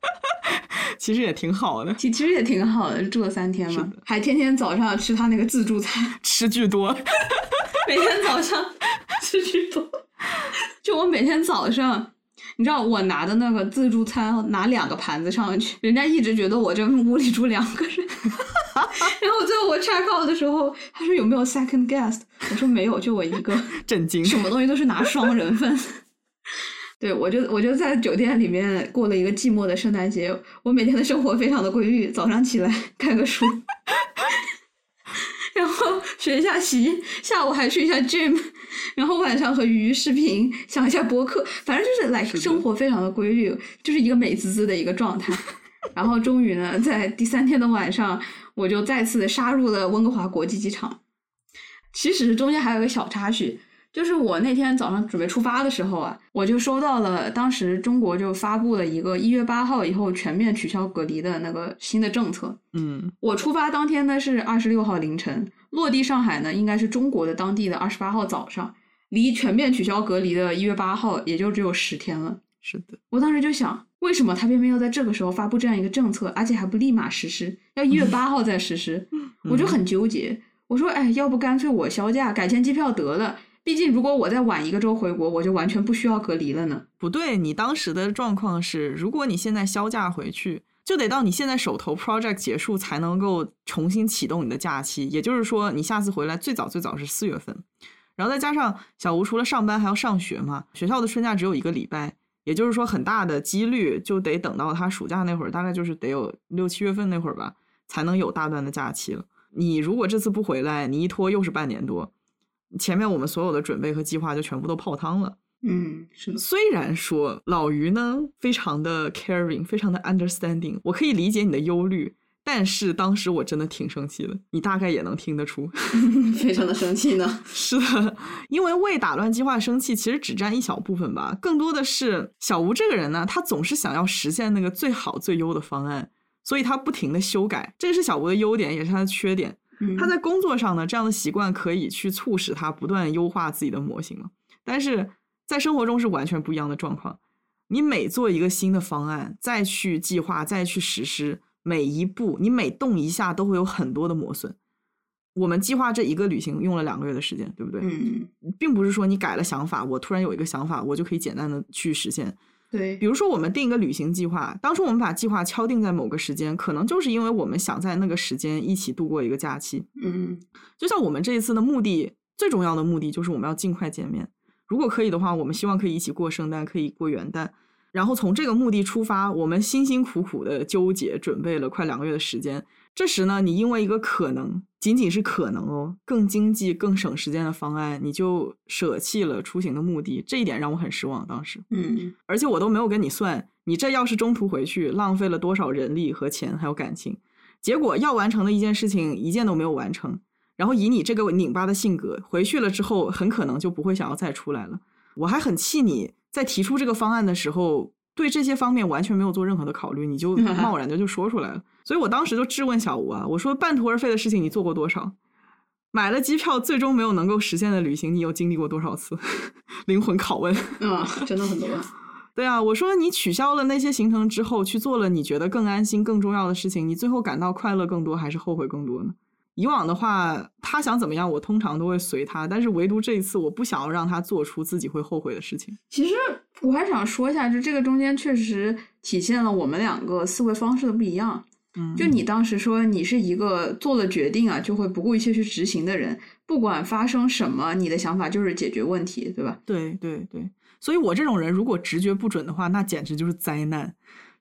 [laughs] 其实也挺好的，其其实也挺好的，住了三天嘛，还天天早上吃他那个自助餐，[laughs] 吃巨多，每天早上吃巨多。就我每天早上，你知道我拿的那个自助餐，拿两个盘子上去，人家一直觉得我这屋里住两个人。[laughs] 然后最后我 check out 的时候，他说有没有 second guest？我说没有，就我一个。震惊，什么东西都是拿双人份。对，我就我就在酒店里面过了一个寂寞的圣诞节。我每天的生活非常的规律，早上起来看个书，[laughs] 然后学一下习，下午还去一下 gym，然后晚上和鱼视频，想一下博客，反正就是来生活非常的规律，就是一个美滋滋的一个状态。[laughs] 然后终于呢，在第三天的晚上，我就再次杀入了温哥华国际机场。其实中间还有个小插曲。就是我那天早上准备出发的时候啊，我就收到了当时中国就发布了一个一月八号以后全面取消隔离的那个新的政策。嗯，我出发当天呢是二十六号凌晨，落地上海呢应该是中国的当地的二十八号早上，离全面取消隔离的一月八号也就只有十天了。是的，我当时就想，为什么他偏偏要在这个时候发布这样一个政策，而且还不立马实施，要一月八号再实施？我就很纠结。我说，哎，要不干脆我销假改签机票得了。毕竟，如果我再晚一个周回国，我就完全不需要隔离了呢。不对，你当时的状况是，如果你现在销假回去，就得到你现在手头 project 结束才能够重新启动你的假期。也就是说，你下次回来最早最早是四月份。然后再加上小吴除了上班还要上学嘛，学校的春假只有一个礼拜，也就是说很大的几率就得等到他暑假那会儿，大概就是得有六七月份那会儿吧，才能有大段的假期了。你如果这次不回来，你一拖又是半年多。前面我们所有的准备和计划就全部都泡汤了。嗯，是的。虽然说老于呢非常的 caring，非常的 understanding，我可以理解你的忧虑，但是当时我真的挺生气的。你大概也能听得出，[laughs] 非常的生气呢。[laughs] 是的，因为为打乱计划生气，其实只占一小部分吧，更多的是小吴这个人呢，他总是想要实现那个最好最优的方案，所以他不停的修改，这是小吴的优点，也是他的缺点。他在工作上呢，这样的习惯可以去促使他不断优化自己的模型嘛？但是在生活中是完全不一样的状况。你每做一个新的方案，再去计划，再去实施，每一步你每动一下都会有很多的磨损。我们计划这一个旅行用了两个月的时间，对不对？嗯，并不是说你改了想法，我突然有一个想法，我就可以简单的去实现。对，比如说我们定一个旅行计划，当初我们把计划敲定在某个时间，可能就是因为我们想在那个时间一起度过一个假期。嗯就像我们这一次的目的，最重要的目的就是我们要尽快见面。如果可以的话，我们希望可以一起过圣诞，可以过元旦。然后从这个目的出发，我们辛辛苦苦的纠结，准备了快两个月的时间。这时呢，你因为一个可能，仅仅是可能哦，更经济、更省时间的方案，你就舍弃了出行的目的，这一点让我很失望。当时，嗯而且我都没有跟你算，你这要是中途回去，浪费了多少人力和钱，还有感情。结果要完成的一件事情，一件都没有完成。然后以你这个拧巴的性格，回去了之后，很可能就不会想要再出来了。我还很气你在提出这个方案的时候，对这些方面完全没有做任何的考虑，你就 [laughs] 贸然的就说出来了。所以我当时就质问小吴啊，我说半途而废的事情你做过多少？买了机票最终没有能够实现的旅行，你又经历过多少次？[laughs] 灵魂拷问。啊，真的很多。对啊，我说你取消了那些行程之后，去做了你觉得更安心、更重要的事情，你最后感到快乐更多，还是后悔更多呢？以往的话，他想怎么样，我通常都会随他，但是唯独这一次，我不想要让他做出自己会后悔的事情。其实我还想说一下，就这个中间确实体现了我们两个思维方式的不一样。嗯，就你当时说你是一个做了决定啊就会不顾一切去执行的人，不管发生什么，你的想法就是解决问题，对吧？对对对，所以我这种人如果直觉不准的话，那简直就是灾难。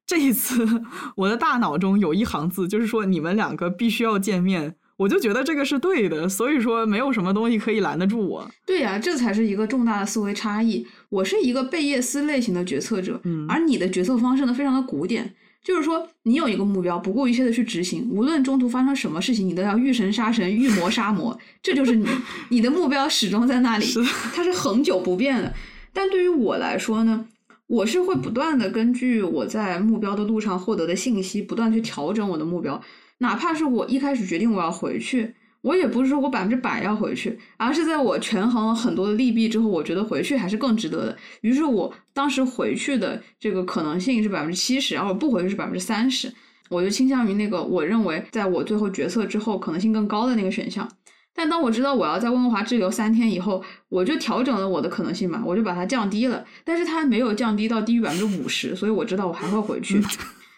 这一次，[laughs] 我的大脑中有一行字，就是说你们两个必须要见面，我就觉得这个是对的，所以说没有什么东西可以拦得住我。对呀、这才是一个重大的思维差异。我是一个贝叶斯类型的决策者，嗯而你的决策方式呢非常的古典，就是说你有一个目标，不顾一切的去执行，无论中途发生什么事情，你都要遇神杀神，遇魔杀魔，这就是你，[laughs] 你的目标始终在那里，它是恒久不变的。但对于我来说呢，我是会不断的根据我在目标的路上获得的信息，不断去调整我的目标，哪怕是我一开始决定我要回去。我也不是说我百分之百要回去，而是在我权衡了很多的利弊之后，我觉得回去还是更值得的。于是我当时回去的这个可能性是百分之七十，而我不回去是百分之三十，我就倾向于那个我认为在我最后决策之后可能性更高的那个选项。但当我知道我要在温哥华滞留三天以后，我就调整了我的可能性嘛，我就把它降低了，但是它没有降低到低于百分之五十，所以我知道我还会回去。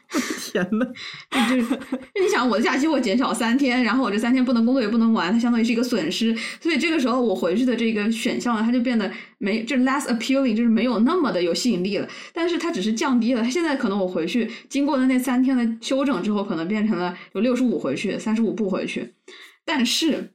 [laughs] 我的天呐，就是，你想我的假期我减少三天，然后我这三天不能工作也不能玩，它相当于是一个损失，所以这个时候我回去的这个选项，它就变得没就是 less appealing，就是没有那么的有吸引力了。但是它只是降低了，它现在可能我回去经过的那三天的修整之后，可能变成了有六十五回去，三十五不回去。但是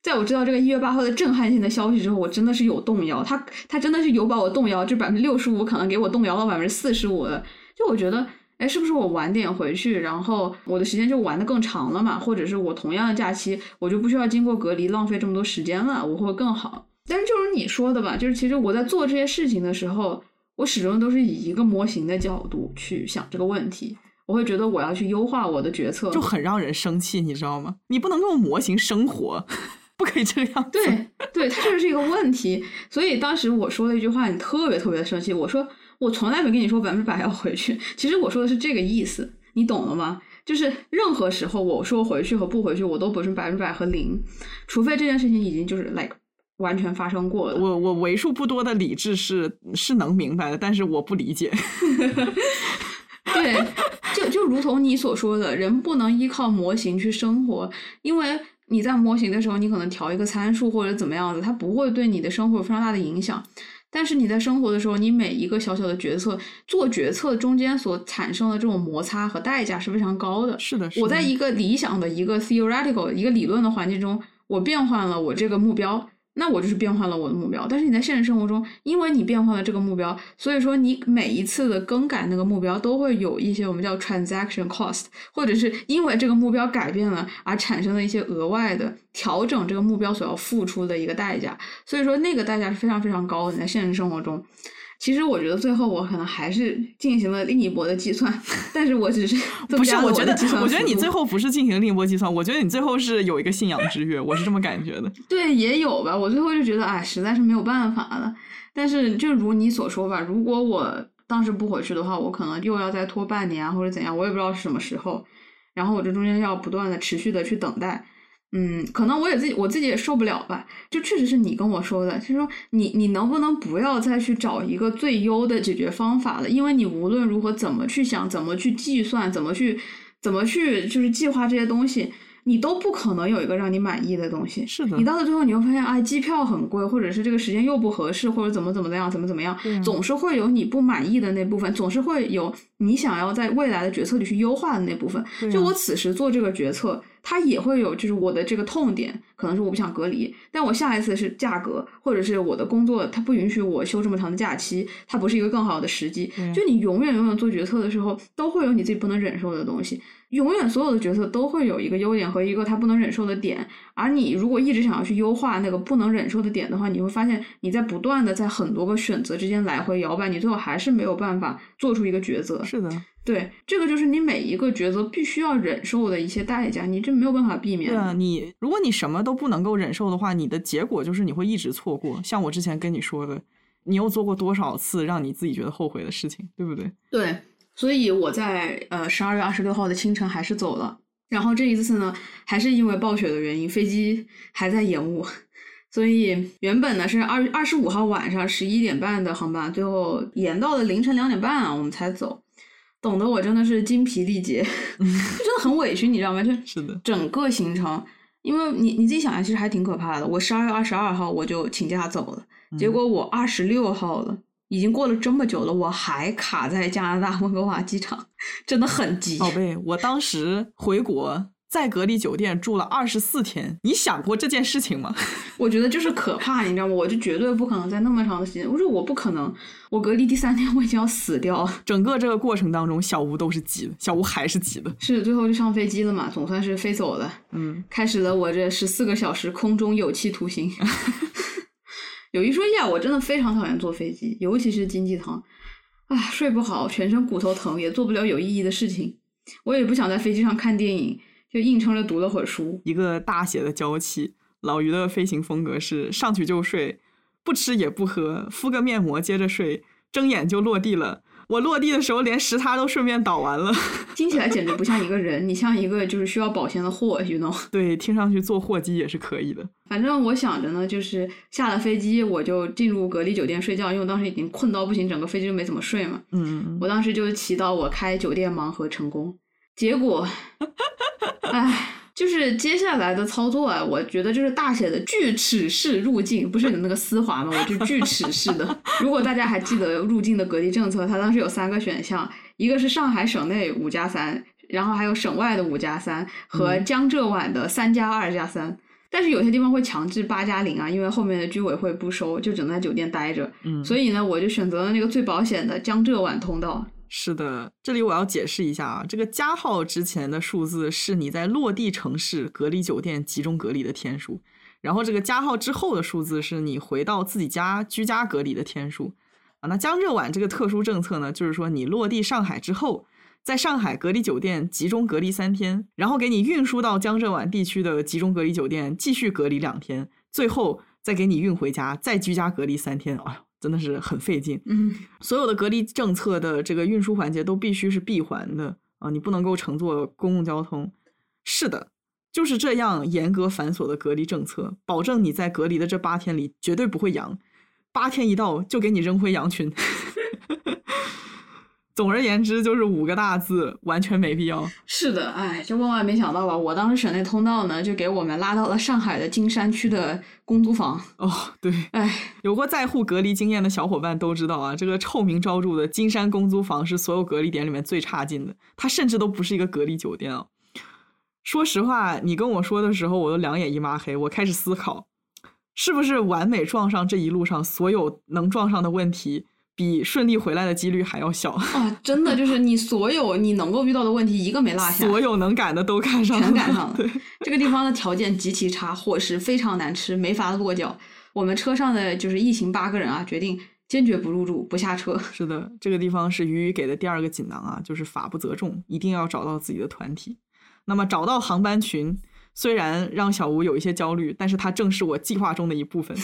在我知道这个一月八号的震撼性的消息之后，我真的是有动摇，他他真的是有把我动摇，就百分之六十五可能给我动摇到百分之四十五了。就我觉得，哎，是不是我晚点回去，然后我的时间就玩的更长了嘛？或者是我同样的假期，我就不需要经过隔离，浪费这么多时间了，我会更好。但是就是你说的吧，就是其实我在做这些事情的时候，我始终都是以一个模型的角度去想这个问题。我会觉得我要去优化我的决策，就很让人生气，你知道吗？你不能用模型生活，[laughs] 不可以这样子。对对，它就是一个问题。所以当时我说了一句话，你特别特别的生气。我说我从来没跟你说百分之百要回去，其实我说的是这个意思，你懂了吗？就是任何时候我说回去和不回去，我都不是百分之百和零，除非这件事情已经就是 like 完全发生过了。我我为数不多的理智是是能明白的，但是我不理解。[laughs] 对，就就如同你所说的，人不能依靠模型去生活，因为你在模型的时候，你可能调一个参数或者怎么样子，它不会对你的生活有非常大的影响。但是你在生活的时候，你每一个小小的决策，做决策中间所产生的这种摩擦和代价是非常高的。是的，是的我在一个理想的一个 theoretical 一个理论的环境中，我变换了我这个目标，那我就是变换了我的目标。但是你在现实生活中，因为你变换了这个目标，所以说你每一次的更改那个目标都会有一些我们叫 transaction cost，或者是因为这个目标改变了而产生的一些额外的调整这个目标所要付出的一个代价。所以说那个代价是非常非常高的。你在现实生活中。其实我觉得最后我可能还是进行了另一波的计算，但是我只是不是，我觉得我觉得你最后不是进行另一波计算，我觉得你最后是有一个信仰之跃，我是这么感觉的。对，也有吧。我最后就觉得，哎，实在是没有办法了。但是，就如你所说吧，如果我当时不回去的话，我可能又要再拖半年啊，或者怎样，我也不知道是什么时候。然后我这中间要不断的、持续的去等待。嗯，可能我也自己我自己也受不了吧。就确实是你跟我说的，就是说你你能不能不要再去找一个最优的解决方法了？因为你无论如何怎么去想，怎么去计算，怎么去怎么去就是计划这些东西。你都不可能有一个让你满意的东西，是的。你到了最后，你会发现，哎，机票很贵，或者是这个时间又不合适，或者怎么怎么样，怎么怎么样，总是会有你不满意的那部分，总是会有你想要在未来的决策里去优化的那部分。就我此时做这个决策。它也会有，就是我的这个痛点，可能是我不想隔离，但我下一次是价格，或者是我的工作，它不允许我休这么长的假期，它不是一个更好的时机。就你永远永远做决策的时候，都会有你自己不能忍受的东西，永远所有的决策都会有一个优点和一个他不能忍受的点，而你如果一直想要去优化那个不能忍受的点的话，你会发现你在不断的在很多个选择之间来回摇摆，你最后还是没有办法做出一个抉择。是的。对，这个就是你每一个抉择必须要忍受的一些代价，你这没有办法避免。对啊，你如果你什么都不能够忍受的话，你的结果就是你会一直错过。像我之前跟你说的，你又做过多少次让你自己觉得后悔的事情，对不对？对，所以我在呃十二月二十六号的清晨还是走了，然后这一次呢，还是因为暴雪的原因，飞机还在延误，所以原本呢是二二十五号晚上十一点半的航班，最后延到了凌晨两点半啊，我们才走。懂得我真的是精疲力竭，[laughs] 就真的很委屈，你知道吗？就是的，整个行程，因为你你自己想想，其实还挺可怕的。我十二月二十二号我就请假走了，结果我二十六号了，已经过了这么久了，我还卡在加拿大温哥华机场，真的很急。宝贝，我当时回国。在隔离酒店住了二十四天，你想过这件事情吗？[laughs] 我觉得就是可怕，你知道吗？我就绝对不可能在那么长的时间，我说我不可能，我隔离第三天我已经要死掉了。[laughs] 整个这个过程当中，小吴都是急的，小吴还是急的。是最后就上飞机了嘛，总算是飞走了。嗯，开始了我这十四个小时空中有期徒刑。[laughs] 有一说一啊，我真的非常讨厌坐飞机，尤其是经济舱，啊，睡不好，全身骨头疼，也做不了有意义的事情。我也不想在飞机上看电影。就硬撑着读了会儿书，一个大写的娇气。老于的飞行风格是上去就睡，不吃也不喝，敷个面膜接着睡，睁眼就落地了。我落地的时候连时差都顺便倒完了，[laughs] 听起来简直不像一个人，你像一个就是需要保鲜的货，you know？[laughs] 对，听上去坐货机也是可以的。反正我想着呢，就是下了飞机我就进入隔离酒店睡觉，因为我当时已经困到不行，整个飞机就没怎么睡嘛。嗯，我当时就祈祷我开酒店盲盒成功。结果，哎，就是接下来的操作啊，我觉得就是大写的锯齿式入境，不是你那个丝滑吗？我就锯齿式的。如果大家还记得入境的隔离政策，它当时有三个选项，一个是上海省内五加三，然后还有省外的五加三和江浙皖的三加二加三。但是有些地方会强制八加零啊，因为后面的居委会不收，就只能在酒店待着。嗯，所以呢，我就选择了那个最保险的江浙皖通道。是的，这里我要解释一下啊，这个加号之前的数字是你在落地城市隔离酒店集中隔离的天数，然后这个加号之后的数字是你回到自己家居家隔离的天数啊。那江浙皖这个特殊政策呢，就是说你落地上海之后，在上海隔离酒店集中隔离三天，然后给你运输到江浙皖地区的集中隔离酒店继续隔离两天，最后再给你运回家，再居家隔离三天。哎呦！真的是很费劲，嗯，所有的隔离政策的这个运输环节都必须是闭环的啊，你不能够乘坐公共交通。是的，就是这样严格繁琐的隔离政策，保证你在隔离的这八天里绝对不会阳，八天一到就给你扔回羊群。[laughs] 总而言之，就是五个大字，完全没必要。是的，哎，就万万没想到吧！我当时省内通道呢，就给我们拉到了上海的金山区的公租房。哦，对，哎，有过在沪隔离经验的小伙伴都知道啊，这个臭名昭著的金山公租房是所有隔离点里面最差劲的，它甚至都不是一个隔离酒店啊。说实话，你跟我说的时候，我都两眼一抹黑，我开始思考，是不是完美撞上这一路上所有能撞上的问题。比顺利回来的几率还要小啊！真的就是你所有你能够遇到的问题一个没落下，所有能赶的都赶上了，全赶上了。对，[laughs] 这个地方的条件极其差，伙食非常难吃，没法落脚。我们车上的就是一行八个人啊，决定坚决不入住，不下车。是的，这个地方是鱼鱼给的第二个锦囊啊，就是法不责众，一定要找到自己的团体。那么找到航班群，虽然让小吴有一些焦虑，但是它正是我计划中的一部分。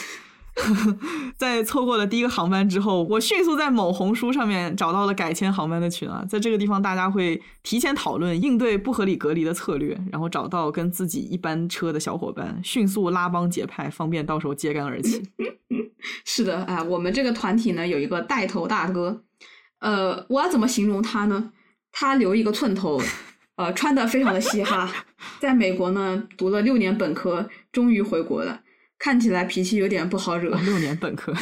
[laughs] 在错过了第一个航班之后，我迅速在某红书上面找到了改签航班的群啊，在这个地方大家会提前讨论应对不合理隔离的策略，然后找到跟自己一班车的小伙伴，迅速拉帮结派，方便到时候揭竿而起。[laughs] 是的，哎，我们这个团体呢有一个带头大哥，呃，我要怎么形容他呢？他留一个寸头，呃，穿的非常的嘻哈，[laughs] 在美国呢读了六年本科，终于回国了。看起来脾气有点不好惹。六年本科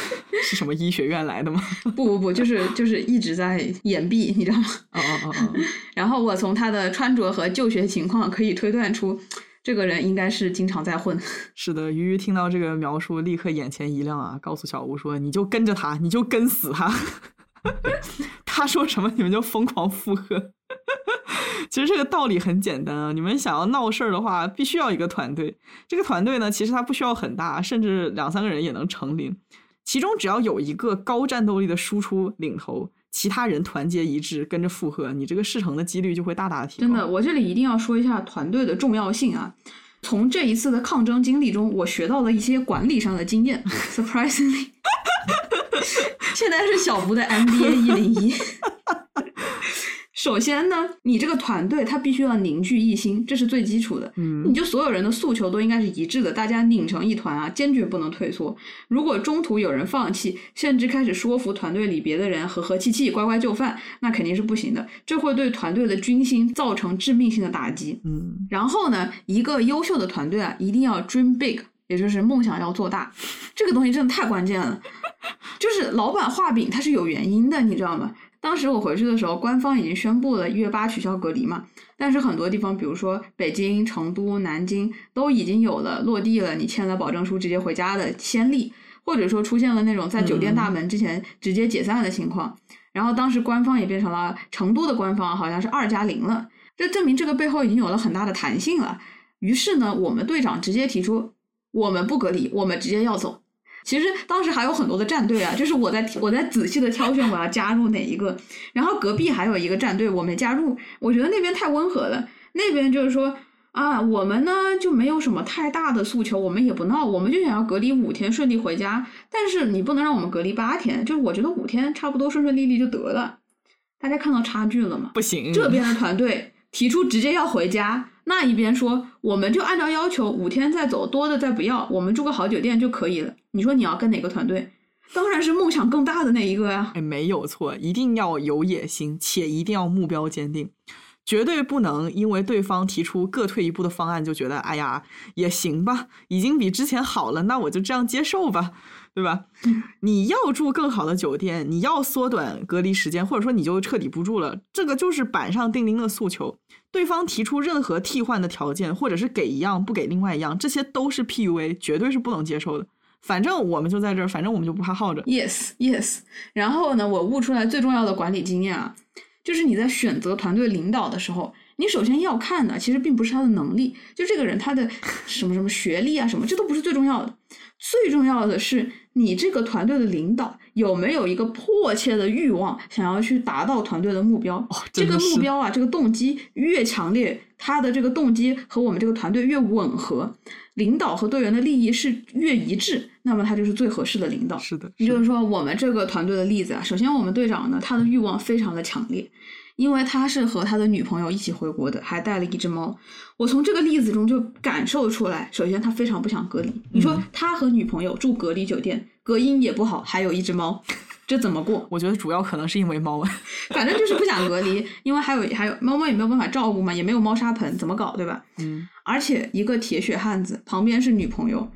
是什么医学院来的吗？[laughs] 不不不，就是就是一直在掩蔽，你知道吗？哦哦哦哦。[laughs] 然后我从他的穿着和就学情况可以推断出，这个人应该是经常在混。[laughs] 是的，鱼鱼听到这个描述，立刻眼前一亮啊，告诉小吴说：“你就跟着他，你就跟死他。” [laughs] 他说什么你们就疯狂附和。[laughs] 其实这个道理很简单啊，你们想要闹事儿的话，必须要一个团队。这个团队呢，其实它不需要很大，甚至两三个人也能成林。其中只要有一个高战斗力的输出领头，其他人团结一致跟着附和，你这个事成的几率就会大大的提高。真的，我这里一定要说一下团队的重要性啊！从这一次的抗争经历中，我学到了一些管理上的经验。[laughs] Surprisingly。[laughs] 现在是小吴的 MBA 一零一。[laughs] 首先呢，你这个团队他必须要凝聚一心，这是最基础的。嗯，你就所有人的诉求都应该是一致的，大家拧成一团啊，坚决不能退缩。如果中途有人放弃，甚至开始说服团队里别的人和和气气、乖乖就范，那肯定是不行的，这会对团队的军心造成致命性的打击。嗯，然后呢，一个优秀的团队啊，一定要 dream big，也就是梦想要做大。这个东西真的太关键了。就是老板画饼，它是有原因的，你知道吗？当时我回去的时候，官方已经宣布了一月八取消隔离嘛，但是很多地方，比如说北京、成都、南京，都已经有了落地了，你签了保证书直接回家的先例，或者说出现了那种在酒店大门之前直接解散的情况。然后当时官方也变成了成都的官方好像是二加零了，这证明这个背后已经有了很大的弹性了。于是呢，我们队长直接提出，我们不隔离，我们直接要走。其实当时还有很多的战队啊，就是我在我在仔细的挑选我要加入哪一个，然后隔壁还有一个战队我没加入，我觉得那边太温和了，那边就是说啊，我们呢就没有什么太大的诉求，我们也不闹，我们就想要隔离五天顺利回家，但是你不能让我们隔离八天，就是我觉得五天差不多顺顺利利就得了，大家看到差距了吗？不行，这边的团队提出直接要回家。那一边说，我们就按照要求五天再走，多的再不要，我们住个好酒店就可以了。你说你要跟哪个团队？当然是梦想更大的那一个呀。哎，没有错，一定要有野心，且一定要目标坚定，绝对不能因为对方提出各退一步的方案就觉得，哎呀，也行吧，已经比之前好了，那我就这样接受吧，对吧？你要住更好的酒店，你要缩短隔离时间，或者说你就彻底不住了，这个就是板上钉钉的诉求。对方提出任何替换的条件，或者是给一样不给另外一样，这些都是 PUA，绝对是不能接受的。反正我们就在这儿，反正我们就不怕耗着。Yes, yes。然后呢，我悟出来最重要的管理经验啊，就是你在选择团队领导的时候，你首先要看的其实并不是他的能力，就这个人他的什么什么学历啊什么，这都不是最重要的。最重要的是你这个团队的领导有没有一个迫切的欲望，想要去达到团队的目标。这个目标啊，这个动机越强烈，他的这个动机和我们这个团队越吻合，领导和队员的利益是越一致，那么他就是最合适的领导。是的，也就是说，我们这个团队的例子啊，首先我们队长呢，他的欲望非常的强烈。因为他是和他的女朋友一起回国的，还带了一只猫。我从这个例子中就感受出来，首先他非常不想隔离。你说他和女朋友住隔离酒店，隔音也不好，还有一只猫，这怎么过？[laughs] 我觉得主要可能是因为猫，[laughs] 反正就是不想隔离，因为还有还有猫猫也没有办法照顾嘛，也没有猫砂盆，怎么搞，对吧？嗯。而且一个铁血汉子旁边是女朋友，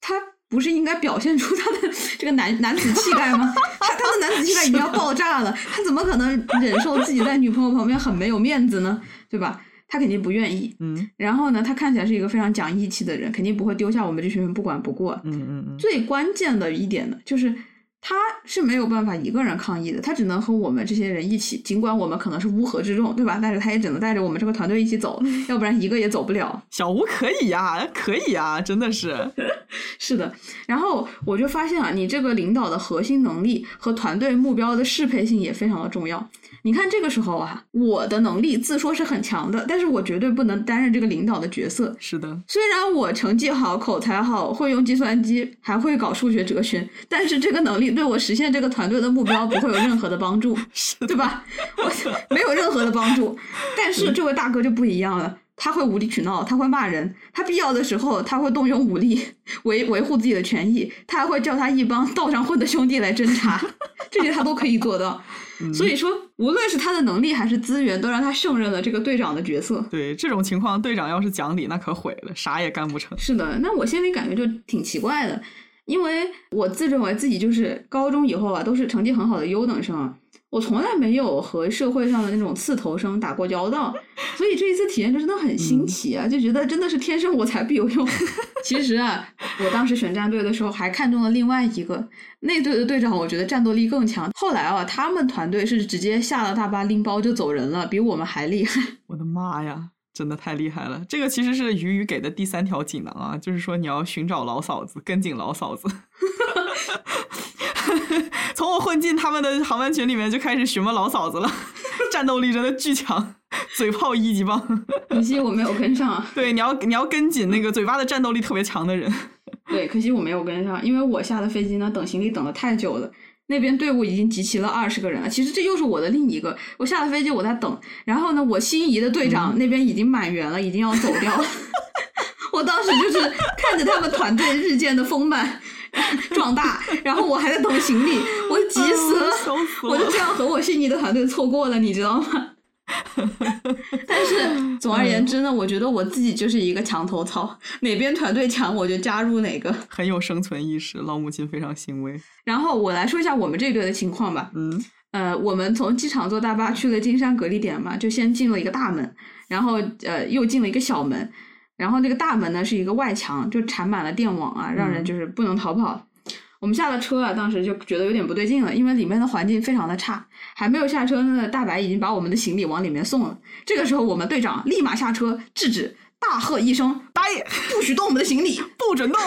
他。不是应该表现出他的 [laughs] 这个男男子气概吗？他他的男子气概已经要爆炸了，他怎么可能忍受自己在女朋友旁边很没有面子呢？对吧？他肯定不愿意。嗯。然后呢，他看起来是一个非常讲义气的人，肯定不会丢下我们这群人不管不顾。嗯嗯嗯。最关键的一点呢，就是他是没有办法一个人抗议的，他只能和我们这些人一起。尽管我们可能是乌合之众，对吧？但是他也只能带着我们这个团队一起走，要不然一个也走不了。小吴可以呀，可以呀，真的是。[laughs] 是的，然后我就发现啊，你这个领导的核心能力和团队目标的适配性也非常的重要。你看这个时候啊，我的能力自说是很强的，但是我绝对不能担任这个领导的角色。是的，虽然我成绩好、口才好、会用计算机，还会搞数学哲学，但是这个能力对我实现这个团队的目标不会有任何的帮助，[laughs] 对吧？我没有任何的帮助。[laughs] 但是这位大哥就不一样了。他会无理取闹，他会骂人，他必要的时候他会动用武力维维护自己的权益，他还会叫他一帮道上混的兄弟来侦查，[laughs] 这些他都可以做到。所以说，无论是他的能力还是资源，都让他胜任了这个队长的角色。对这种情况，队长要是讲理，那可毁了，啥也干不成。是的，那我心里感觉就挺奇怪的，因为我自认为自己就是高中以后啊，都是成绩很好的优等生。我从来没有和社会上的那种刺头生打过交道，所以这一次体验就真的很新奇啊！就觉得真的是天生我才必有用。[laughs] 其实啊，我当时选战队的时候还看中了另外一个那队的队长，我觉得战斗力更强。后来啊，他们团队是直接下了大巴拎包就走人了，比我们还厉害。[laughs] 我的妈呀，真的太厉害了！这个其实是鱼鱼给的第三条锦囊啊，就是说你要寻找老嫂子，跟紧老嫂子。[laughs] [laughs] 从我混进他们的航班群里面就开始询问老嫂子了，战斗力真的巨强，嘴炮一级棒。可惜我没有跟上。对，你要你要跟紧那个嘴巴的战斗力特别强的人。对，可惜我没有跟上，因为我下的飞机呢，等行李等的太久了，那边队伍已经集齐了二十个人了。其实这又是我的另一个，我下了飞机我在等，然后呢，我心仪的队长那边已经满员了，已经要走掉了。[laughs] 我当时就是看着他们团队日渐的丰满。[laughs] 壮大，然后我还在等行李，我急死了，我就这样和我心仪的团队错过了，你知道吗？[laughs] 但是总而言之呢，我觉得我自己就是一个墙头草，哪边团队强我就加入哪个，很有生存意识，老母亲非常欣慰。然后我来说一下我们这队的情况吧。嗯，呃，我们从机场坐大巴去了金山隔离点嘛，就先进了一个大门，然后呃又进了一个小门。然后那个大门呢是一个外墙，就缠满了电网啊，让人就是不能逃跑。我们下了车啊，当时就觉得有点不对劲了，因为里面的环境非常的差。还没有下车呢，大白已经把我们的行李往里面送了。这个时候，我们队长立马下车制止，大喝一声：“大爷，不许动我们的行李，不准动！”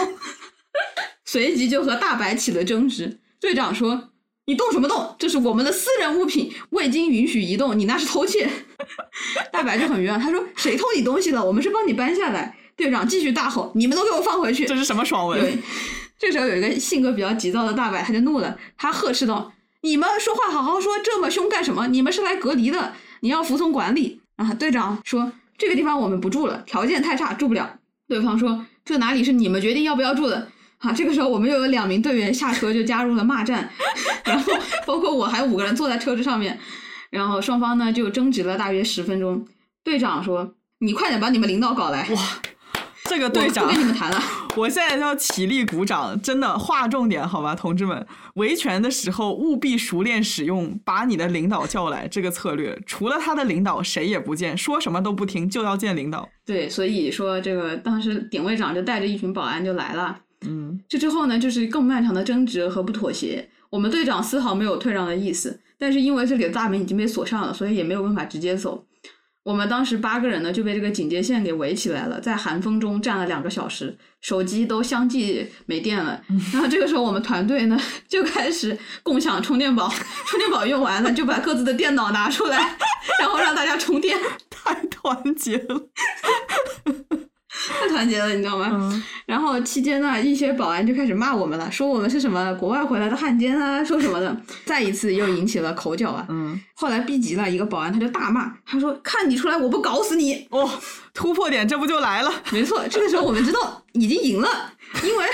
[laughs] 随即就和大白起了争执。队长说：“你动什么动？这是我们的私人物品，未经允许移动，你那是偷窃。[laughs] ”大白就很冤，他说：“谁偷你东西了？我们是帮你搬下来。”队长继续大吼：“你们都给我放回去！”这是什么爽文？这时候有一个性格比较急躁的大白，他就怒了，他呵斥道：“你们说话好好说，这么凶干什么？你们是来隔离的，你要服从管理。”啊，队长说：“这个地方我们不住了，条件太差，住不了。”对方说：“这哪里是你们决定要不要住的？”啊，这个时候我们又有两名队员下车就加入了骂战，然后包括我还有五个人坐在车子上面。然后双方呢就争执了大约十分钟。队长说：“你快点把你们领导搞来。”哇，这个队长不跟你们谈了。我现在要起立鼓掌，真的划重点好吧，同志们，维权的时候务必熟练使用把你的领导叫来这个策略。除了他的领导，谁也不见，说什么都不听，就要见领导。对，所以说这个当时典卫长就带着一群保安就来了。嗯，这之后呢，就是更漫长的争执和不妥协。我们队长丝毫没有退让的意思。但是因为这里的大门已经被锁上了，所以也没有办法直接走。我们当时八个人呢就被这个警戒线给围起来了，在寒风中站了两个小时，手机都相继没电了。[laughs] 然后这个时候我们团队呢就开始共享充电宝，充电宝用完了就把各自的电脑拿出来，然后让大家充电，[laughs] 太团结了。[laughs] 太团结了，你知道吗？然后期间呢，一些保安就开始骂我们了，说我们是什么国外回来的汉奸啊，[laughs] 说什么的，再一次又引起了口角啊。嗯，后来逼急了，一个保安他就大骂，他说：“看你出来，我不搞死你！”哦，突破点这不就来了？没错，这个时候我们知道已经赢了，因为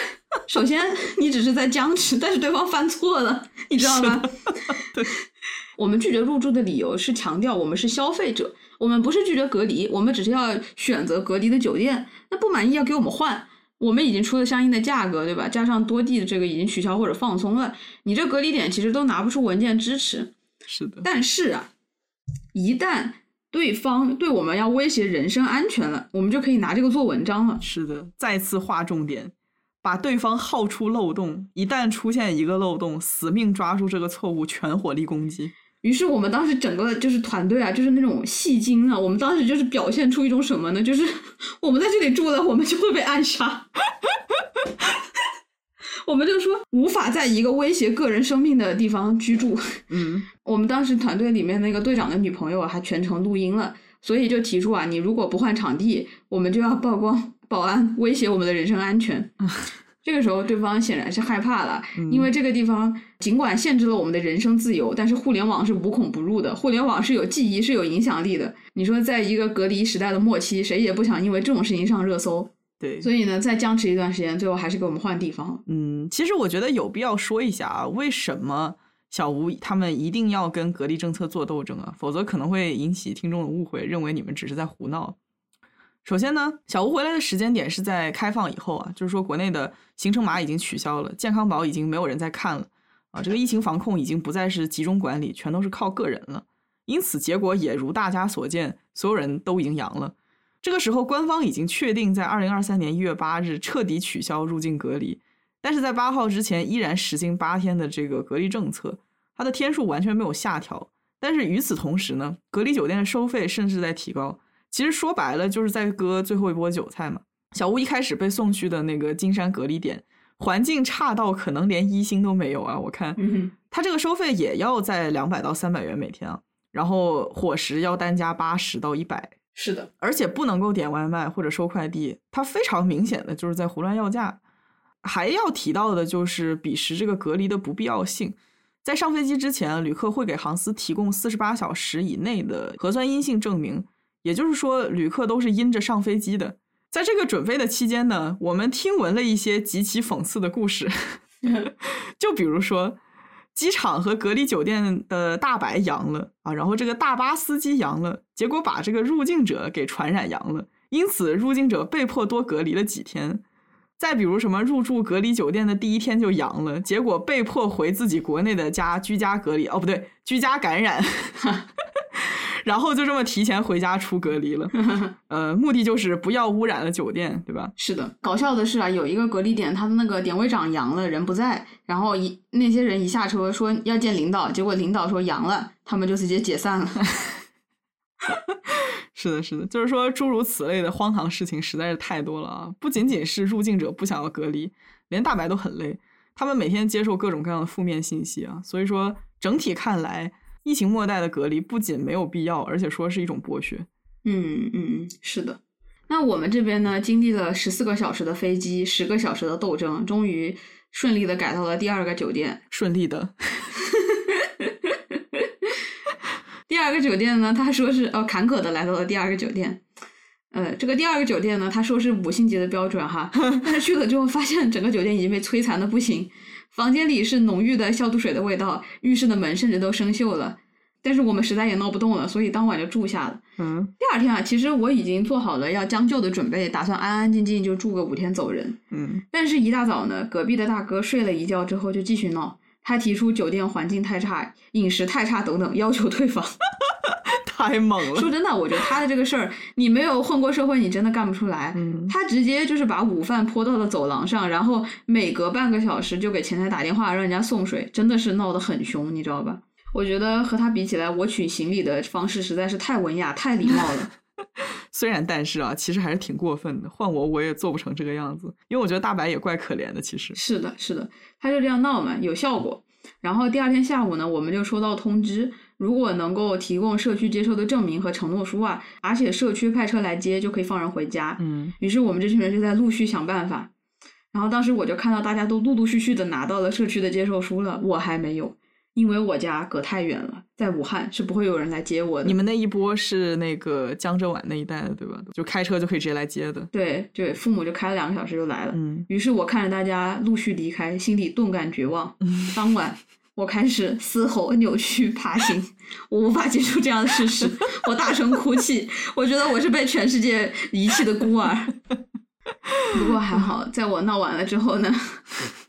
首先你只是在僵持，但是对方犯错了，你知道吗？对，我们拒绝入住的理由是强调我们是消费者。我们不是拒绝隔离，我们只是要选择隔离的酒店。那不满意要给我们换，我们已经出了相应的价格，对吧？加上多地的这个已经取消或者放松了，你这隔离点其实都拿不出文件支持。是的。但是啊，一旦对方对我们要威胁人身安全了，我们就可以拿这个做文章了。是的，再次划重点，把对方耗出漏洞，一旦出现一个漏洞，死命抓住这个错误，全火力攻击。于是我们当时整个就是团队啊，就是那种戏精啊，我们当时就是表现出一种什么呢？就是我们在这里住了，我们就会被暗杀。我们就说无法在一个威胁个人生命的地方居住。嗯，[laughs] 我们当时团队里面那个队长的女朋友啊，还全程录音了，所以就提出啊，你如果不换场地，我们就要曝光保安威胁我们的人身安全。[laughs] 这个时候，对方显然是害怕了，因为这个地方尽管限制了我们的人身自由，但是互联网是无孔不入的，互联网是有记忆、是有影响力的。你说，在一个隔离时代的末期，谁也不想因为这种事情上热搜。对，所以呢，再僵持一段时间，最后还是给我们换地方。嗯，其实我觉得有必要说一下啊，为什么小吴他们一定要跟隔离政策做斗争啊？否则可能会引起听众的误会，认为你们只是在胡闹。首先呢，小吴回来的时间点是在开放以后啊，就是说国内的行程码已经取消了，健康宝已经没有人在看了啊，这个疫情防控已经不再是集中管理，全都是靠个人了。因此，结果也如大家所见，所有人都已经阳了。这个时候，官方已经确定在二零二三年一月八日彻底取消入境隔离，但是在八号之前依然实行八天的这个隔离政策，它的天数完全没有下调。但是与此同时呢，隔离酒店的收费甚至在提高。其实说白了，就是在割最后一波韭菜嘛。小吴一开始被送去的那个金山隔离点，环境差到可能连一星都没有啊！我看，他这个收费也要在两百到三百元每天啊，然后伙食要单加八十到一百。是的，而且不能够点外卖或者收快递，它非常明显的就是在胡乱要价。还要提到的就是彼时这个隔离的不必要性，在上飞机之前，旅客会给航司提供四十八小时以内的核酸阴性证明，也就是说，旅客都是阴着上飞机的。在这个准备的期间呢，我们听闻了一些极其讽刺的故事，[laughs] 就比如说。机场和隔离酒店的大白阳了啊，然后这个大巴司机阳了，结果把这个入境者给传染阳了，因此入境者被迫多隔离了几天。再比如什么入住隔离酒店的第一天就阳了，结果被迫回自己国内的家居家隔离，哦不对，居家感染。[laughs] 然后就这么提前回家出隔离了，[laughs] 呃，目的就是不要污染了酒店，对吧？是的，搞笑的是啊，有一个隔离点，他的那个点位长阳了，人不在，然后一那些人一下车说要见领导，结果领导说阳了，他们就直接解散了。[laughs] 是的，是的，就是说诸如此类的荒唐事情实在是太多了啊！不仅仅是入境者不想要隔离，连大白都很累，他们每天接受各种各样的负面信息啊，所以说整体看来。疫情末代的隔离不仅没有必要，而且说是一种剥削。嗯嗯，是的。那我们这边呢，经历了十四个小时的飞机，十个小时的斗争，终于顺利的改到了第二个酒店。[laughs] 顺利的。[laughs] 第二个酒店呢，他说是呃，坎坷的来到了第二个酒店。呃，这个第二个酒店呢，他说是五星级的标准哈，[laughs] 但是去了之后发现整个酒店已经被摧残的不行。房间里是浓郁的消毒水的味道，浴室的门甚至都生锈了。但是我们实在也闹不动了，所以当晚就住下了。嗯，第二天啊，其实我已经做好了要将就的准备，打算安安静静就住个五天走人。嗯，但是一大早呢，隔壁的大哥睡了一觉之后就继续闹，他提出酒店环境太差、饮食太差等等，要求退房。太猛了！说真的，我觉得他的这个事儿，你没有混过社会，你真的干不出来。嗯，他直接就是把午饭泼到了走廊上，然后每隔半个小时就给前台打电话让人家送水，真的是闹得很凶，你知道吧？我觉得和他比起来，我取行李的方式实在是太文雅、太礼貌了。[laughs] 虽然，但是啊，其实还是挺过分的。换我，我也做不成这个样子，因为我觉得大白也怪可怜的。其实是的，是的，他就这样闹嘛，有效果。然后第二天下午呢，我们就收到通知。如果能够提供社区接收的证明和承诺书啊，而且社区派车来接，就可以放人回家。嗯，于是我们这群人就在陆续想办法。然后当时我就看到大家都陆陆续续的拿到了社区的接受书了，我还没有，因为我家隔太远了，在武汉是不会有人来接我的。你们那一波是那个江浙皖那一带的对吧？就开车就可以直接来接的。对对，父母就开了两个小时就来了。嗯，于是我看着大家陆续离开，心里顿感绝望。当晚。我开始嘶吼、扭曲、爬行，我无法接受这样的事实，我大声哭泣，我觉得我是被全世界遗弃的孤儿。不过还好，在我闹完了之后呢，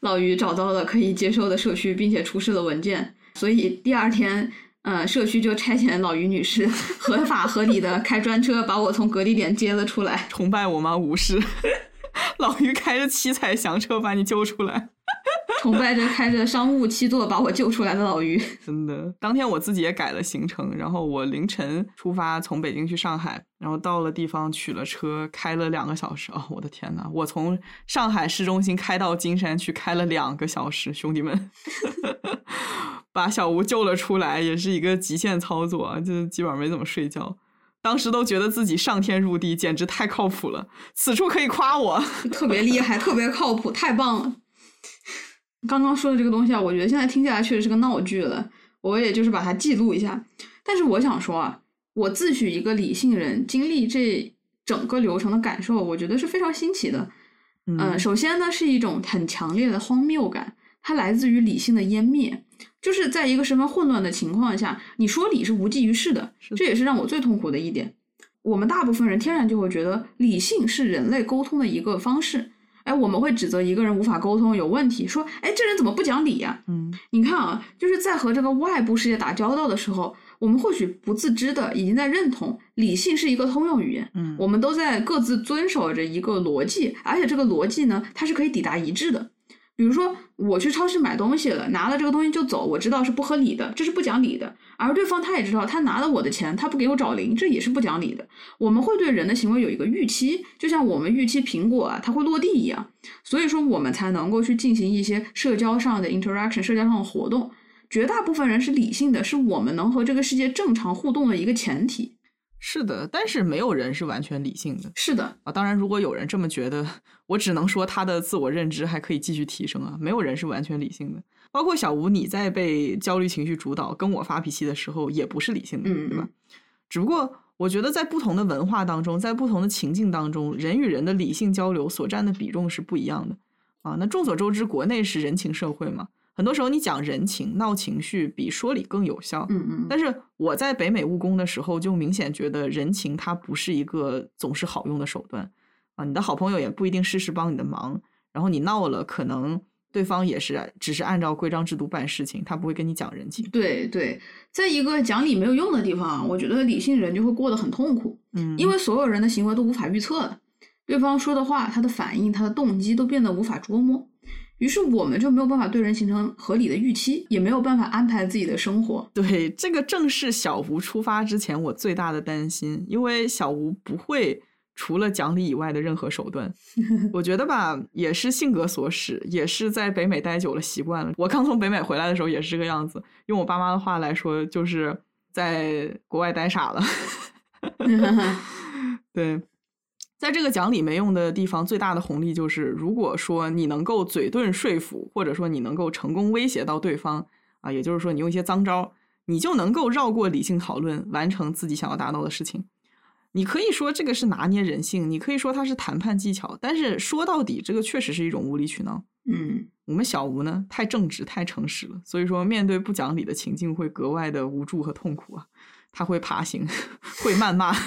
老于找到了可以接受的社区，并且出示了文件，所以第二天，呃，社区就差遣老于女士合法合理的开专车把我从隔离点接了出来。崇拜我吗？无视，[laughs] 老于开着七彩祥车把你救出来。[laughs] 崇拜着开着商务七座把我救出来的老于。[laughs] 真的，当天我自己也改了行程，然后我凌晨出发从北京去上海，然后到了地方取了车，开了两个小时。哦，我的天呐，我从上海市中心开到金山去开了两个小时，兄弟们，[laughs] 把小吴救了出来，也是一个极限操作，就基本上没怎么睡觉。当时都觉得自己上天入地，简直太靠谱了。此处可以夸我，特别厉害，特别靠谱，太棒了。刚刚说的这个东西啊，我觉得现在听起来确实是个闹剧了。我也就是把它记录一下。但是我想说啊，我自诩一个理性人，经历这整个流程的感受，我觉得是非常新奇的。嗯，首先呢，是一种很强烈的荒谬感，它来自于理性的湮灭。就是在一个十分混乱的情况下，你说理是无济于事的，这也是让我最痛苦的一点。我们大部分人天然就会觉得理性是人类沟通的一个方式，哎，我们会指责一个人无法沟通有问题，说，哎，这人怎么不讲理呀？嗯，你看啊，就是在和这个外部世界打交道的时候，我们或许不自知的已经在认同理性是一个通用语言，嗯，我们都在各自遵守着一个逻辑，而且这个逻辑呢，它是可以抵达一致的。比如说，我去超市买东西了，拿了这个东西就走，我知道是不合理的，这是不讲理的。而对方他也知道，他拿了我的钱，他不给我找零，这也是不讲理的。我们会对人的行为有一个预期，就像我们预期苹果啊，它会落地一样。所以说，我们才能够去进行一些社交上的 interaction，社交上的活动。绝大部分人是理性的，是我们能和这个世界正常互动的一个前提。是的，但是没有人是完全理性的。是的啊，当然，如果有人这么觉得，我只能说他的自我认知还可以继续提升啊。没有人是完全理性的，包括小吴，你在被焦虑情绪主导、跟我发脾气的时候，也不是理性的，对吧？只不过我觉得在不同的文化当中，在不同的情境当中，人与人的理性交流所占的比重是不一样的啊。那众所周知，国内是人情社会嘛。很多时候，你讲人情、闹情绪比说理更有效。嗯嗯。但是我在北美务工的时候，就明显觉得人情它不是一个总是好用的手段啊。你的好朋友也不一定事事帮你的忙，然后你闹了，可能对方也是只是按照规章制度办事情，他不会跟你讲人情。对对，在一个讲理没有用的地方，我觉得理性人就会过得很痛苦。嗯，因为所有人的行为都无法预测的，对方说的话、他的反应、他的动机都变得无法捉摸。于是我们就没有办法对人形成合理的预期，也没有办法安排自己的生活。对，这个正是小吴出发之前我最大的担心，因为小吴不会除了讲理以外的任何手段。[laughs] 我觉得吧，也是性格所使，也是在北美待久了习惯了。我刚从北美回来的时候也是这个样子，用我爸妈的话来说，就是在国外待傻了。[laughs] [laughs] 对。在这个讲理没用的地方，最大的红利就是，如果说你能够嘴遁说服，或者说你能够成功威胁到对方啊，也就是说你用一些脏招，你就能够绕过理性讨论，完成自己想要达到的事情。你可以说这个是拿捏人性，你可以说它是谈判技巧，但是说到底，这个确实是一种无理取闹。嗯，我们小吴呢，太正直，太诚实了，所以说面对不讲理的情境，会格外的无助和痛苦啊。他会爬行，[laughs] 会谩骂。[laughs]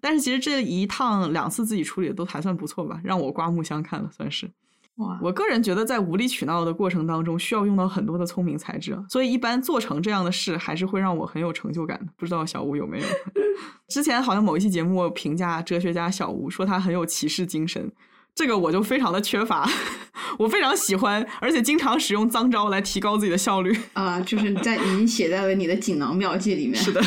但是其实这一趟两次自己处理的都还算不错吧，让我刮目相看了，算是。哇！我个人觉得在无理取闹的过程当中，需要用到很多的聪明才智，所以一般做成这样的事，还是会让我很有成就感的。不知道小吴有没有？[laughs] 之前好像某一期节目评价哲学家小吴，说他很有骑士精神。这个我就非常的缺乏，我非常喜欢，而且经常使用脏招来提高自己的效率啊，就是在已经写在了你的锦囊妙计里面。是的，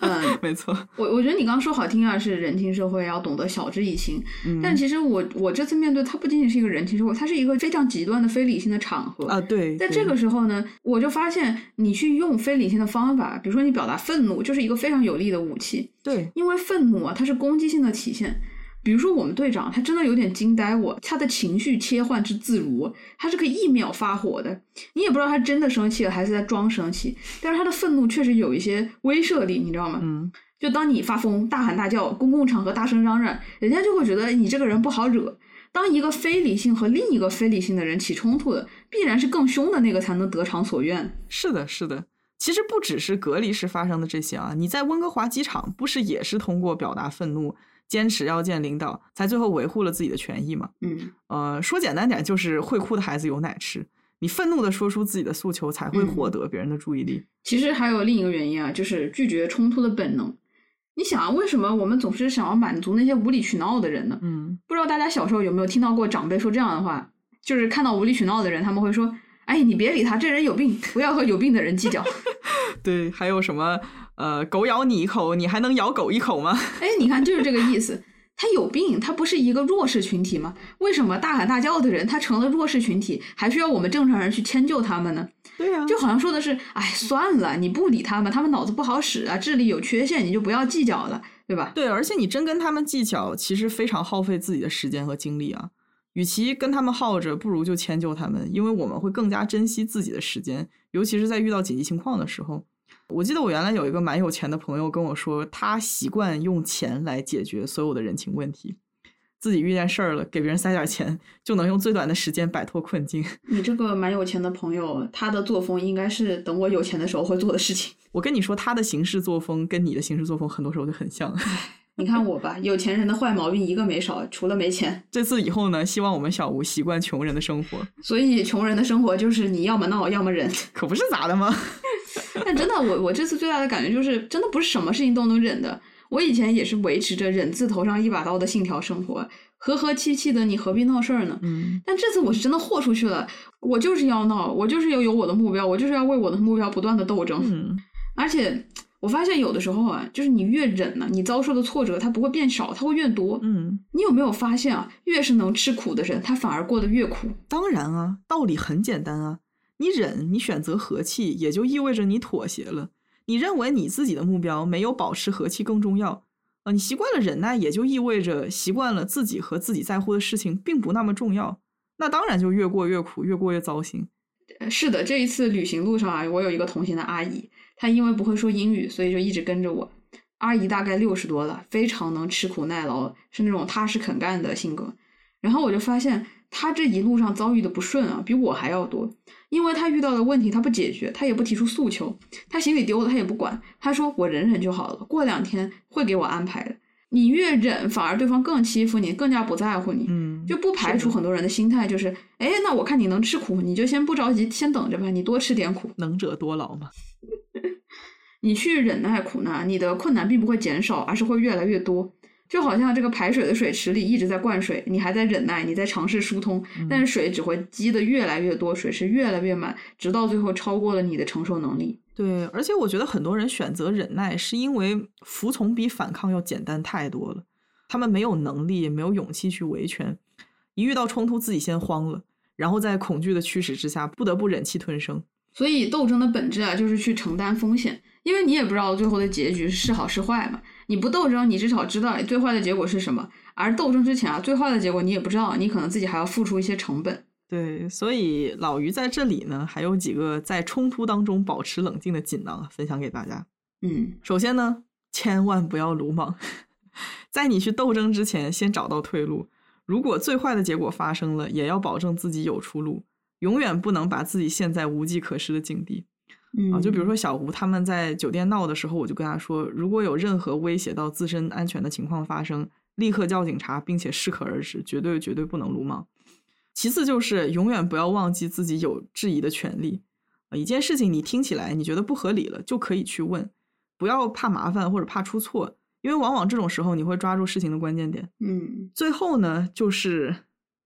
嗯，没错。我我觉得你刚刚说好听啊，是人情社会要懂得晓之以情，但其实我我这次面对它不仅仅是一个人情社会，它是一个非常极端的非理性的场合啊。对，在这个时候呢，我就发现你去用非理性的方法，比如说你表达愤怒，就是一个非常有力的武器。对，因为愤怒啊，它是攻击性的体现。比如说，我们队长他真的有点惊呆我，他的情绪切换之自如，他是可以一秒发火的，你也不知道他真的生气了还是在装生气，但是他的愤怒确实有一些威慑力，你知道吗？嗯，就当你发疯、大喊大叫、公共场合大声嚷嚷，人家就会觉得你这个人不好惹。当一个非理性和另一个非理性的人起冲突的，必然是更凶的那个才能得偿所愿。是的，是的，其实不只是隔离时发生的这些啊，你在温哥华机场不是也是通过表达愤怒？坚持要见领导，才最后维护了自己的权益嘛。嗯，呃，说简单点，就是会哭的孩子有奶吃。你愤怒的说出自己的诉求，才会获得别人的注意力。其实还有另一个原因啊，就是拒绝冲突的本能。你想啊，为什么我们总是想要满足那些无理取闹的人呢？嗯，不知道大家小时候有没有听到过长辈说这样的话：就是看到无理取闹的人，他们会说：“哎，你别理他，这人有病，不要和有病的人计较。[laughs] 对，还有什么呃，狗咬你一口，你还能咬狗一口吗？”哎，你看，就是这个意思。他有病，他不是一个弱势群体吗？为什么大喊大叫的人他成了弱势群体，还需要我们正常人去迁就他们呢？对呀、就好像说的是，哎，算了，你不理他们，他们脑子不好使啊，智力有缺陷，你就不要计较了，对吧？对，而且你真跟他们计较，其实非常耗费自己的时间和精力啊。与其跟他们耗着，不如就迁就他们，因为我们会更加珍惜自己的时间，尤其是在遇到紧急情况的时候。我记得我原来有一个蛮有钱的朋友跟我说，他习惯用钱来解决所有的人情问题，自己遇见事儿了，给别人塞点钱，就能用最短的时间摆脱困境。[laughs] 你这个蛮有钱的朋友，他的作风应该是等我有钱的时候会做的事情。我跟你说，他的行事作风跟你的行事作风很多时候就很像。[laughs] 你看我吧，有钱人的坏毛病一个没少，除了没钱。这次以后呢，希望我们小吴习惯穷人的生活，所以穷人的生活就是你要么闹，要么忍。可不是咋的吗？[laughs] 但真的，我我这次最大的感觉就是，真的不是什么事情都能忍的。我以前也是维持着忍字头上一把刀的信条生活，和和气气的，你何必闹事儿呢？嗯，但这次我是真的豁出去了，我就是要闹，我就是要有我的目标，我就是要为我的目标不断的斗争。嗯，而且我发现有的时候啊，就是你越忍呢，你遭受的挫折它不会变少，它会越多。嗯，你有没有发现啊，越是能吃苦的人，他反而过得越苦。当然啊，道理很简单啊，你忍，你选择和气，也就意味着你妥协了。你认为你自己的目标没有保持和气更重要啊？你习惯了忍耐，也就意味着习惯了自己和自己在乎的事情并不那么重要。那当然就越过越苦，越过越糟心。呃是的，这一次旅行路上啊，我有一个同行的阿姨，她因为不会说英语，所以就一直跟着我。阿姨大概六十多了，非常能吃苦耐劳，是那种踏实肯干的性格。然后我就发现，她这一路上遭遇的不顺啊，比我还要多。因为她遇到的问题，她不解决，她也不提出诉求，她行李丢了，她也不管，她说我忍忍就好了，过两天会给我安排的。你越忍，反而对方更欺负你，更加不在乎你。嗯，就不排除很多人的心态就是，哎，那我看你能吃苦，你就先不着急，先等着吧，你多吃点苦。能者多劳嘛。你去忍耐苦难，你的困难并不会减少，而是会越来越多。就好像这个排水的水池里一直在灌水，你还在忍耐，你在尝试疏通，但是水只会积得越来越多，水是越来越满，直到最后超过了你的承受能力。对，而且我觉得很多人选择忍耐，是因为服从比反抗要简单太多了。他们没有能力，也没有勇气去维权，一遇到冲突自己先慌了，然后在恐惧的驱使之下，不得不忍气吞声。所以斗争的本质啊，就是去承担风险，因为你也不知道最后的结局是好是坏嘛。你不斗争，你至少知道最坏的结果是什么；而斗争之前啊，最坏的结果你也不知道，你可能自己还要付出一些成本。对，所以老于在这里呢，还有几个在冲突当中保持冷静的锦囊啊分享给大家。嗯，首先呢，千万不要鲁莽，[laughs] 在你去斗争之前，先找到退路。如果最坏的结果发生了，也要保证自己有出路，永远不能把自己陷在无计可施的境地。嗯啊，就比如说小吴他们在酒店闹的时候，我就跟他说，如果有任何威胁到自身安全的情况发生，立刻叫警察，并且适可而止，绝对绝对不能鲁莽。其次就是永远不要忘记自己有质疑的权利。啊，一件事情你听起来你觉得不合理了，就可以去问，不要怕麻烦或者怕出错，因为往往这种时候你会抓住事情的关键点。嗯最后呢，就是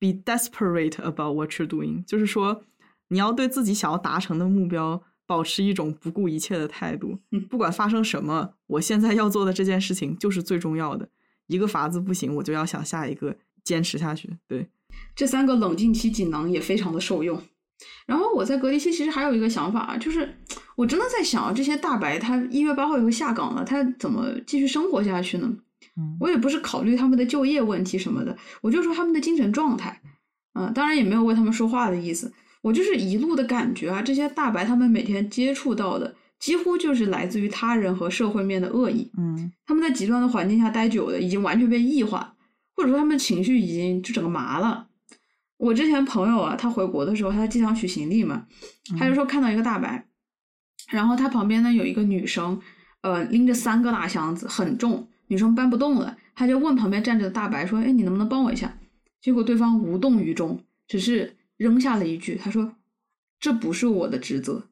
be desperate about what you're doing，就是说你要对自己想要达成的目标保持一种不顾一切的态度嗯，不管发生什么，我现在要做的这件事情就是最重要的。一个法子不行，我就要想下一个，坚持下去。对，这三个冷静期锦囊也非常的受用。然后我在隔离期其实还有一个想法啊，就是我真的在想啊，这些大白他一月八号以后下岗了，他怎么继续生活下去呢？嗯我也不是考虑他们的就业问题什么的，我就说他们的精神状态。嗯、当然也没有为他们说话的意思，我就是一路的感觉啊，这些大白他们每天接触到的，几乎就是来自于他人和社会面的恶意。嗯他们在极端的环境下待久了，已经完全被异化，或者说他们情绪已经就整个麻了。我之前朋友啊，他回国的时候，他在机场取行李嘛，他就说看到一个大白，然后他旁边呢有一个女生，呃，拎着三个大箱子，很重，女生搬不动了，他就问旁边站着的大白说：“哎，你能不能帮我一下？”结果对方无动于衷，只是扔下了一句：“他说这不是我的职责。”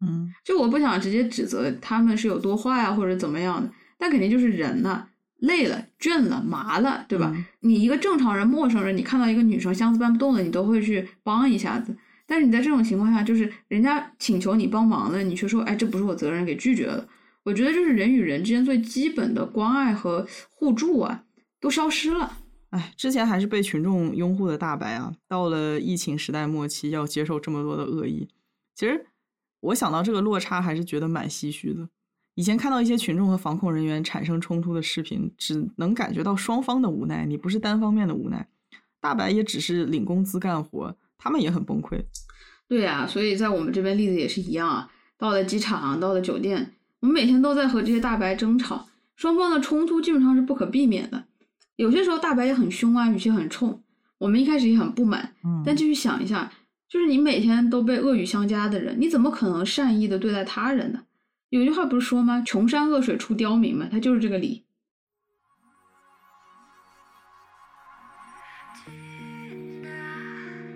嗯就我不想直接指责他们是有多坏啊，或者怎么样的，但肯定就是人呐、累了、倦了、麻了，对吧？嗯你一个正常人、陌生人，你看到一个女生箱子搬不动了，你都会去帮一下子。但是你在这种情况下，就是人家请求你帮忙了，你却说，哎，这不是我责任，给拒绝了。我觉得就是人与人之间最基本的关爱和互助啊，都消失了。哎，之前还是被群众拥护的大白啊，到了疫情时代末期，要接受这么多的恶意，其实我想到这个落差，还是觉得蛮唏嘘的。以前看到一些群众和防控人员产生冲突的视频，只能感觉到双方的无奈，你不是单方面的无奈。大白也只是领工资干活，他们也很崩溃。对呀、所以在我们这边例子也是一样啊。到了机场，到了酒店，我们每天都在和这些大白争吵，双方的冲突基本上是不可避免的。有些时候大白也很凶啊，语气很冲，我们一开始也很不满，嗯但继续想一下，就是你每天都被恶语相加的人，你怎么可能善意的对待他人呢？有句话不是说吗？穷山恶水出刁民嘛，他就是这个理。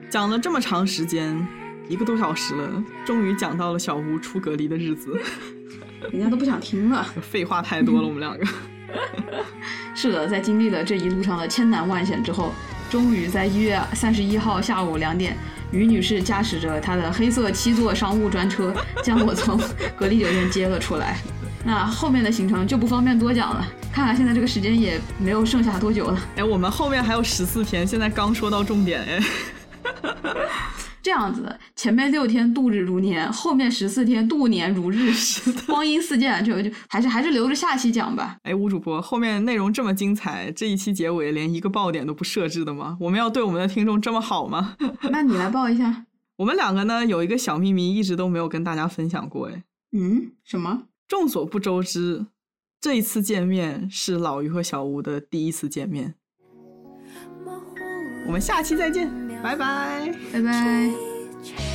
讲了这么长时间，一个多小时了，终于讲到了小吴出隔离的日子。人家都不想听了。[laughs] 废话太多了，我们两个。[laughs] 是的，在经历了这一路上的千难万险之后，终于在一月三十一号下午两点，于女士驾驶着她的黑色七座商务专车，将我从隔离酒店接了出来。那后面的行程就不方便多讲了，看看现在这个时间也没有剩下多久了。哎，我们后面还有十四天，现在刚说到重点，哎。这样子的，前面六天度日如年，后面十四天度年如日，光阴似箭，就就还是还是留着下期讲吧。哎，吴主播，后面内容这么精彩，这一期结尾连一个爆点都不设置的吗？我们要对我们的听众这么好吗？那你来爆一下。[laughs] 我们两个呢有一个小秘密，一直都没有跟大家分享过。哎，嗯，什么？众所不周知，这一次见面是老于和小吴的第一次见面。我们下期再见，拜拜。拜拜。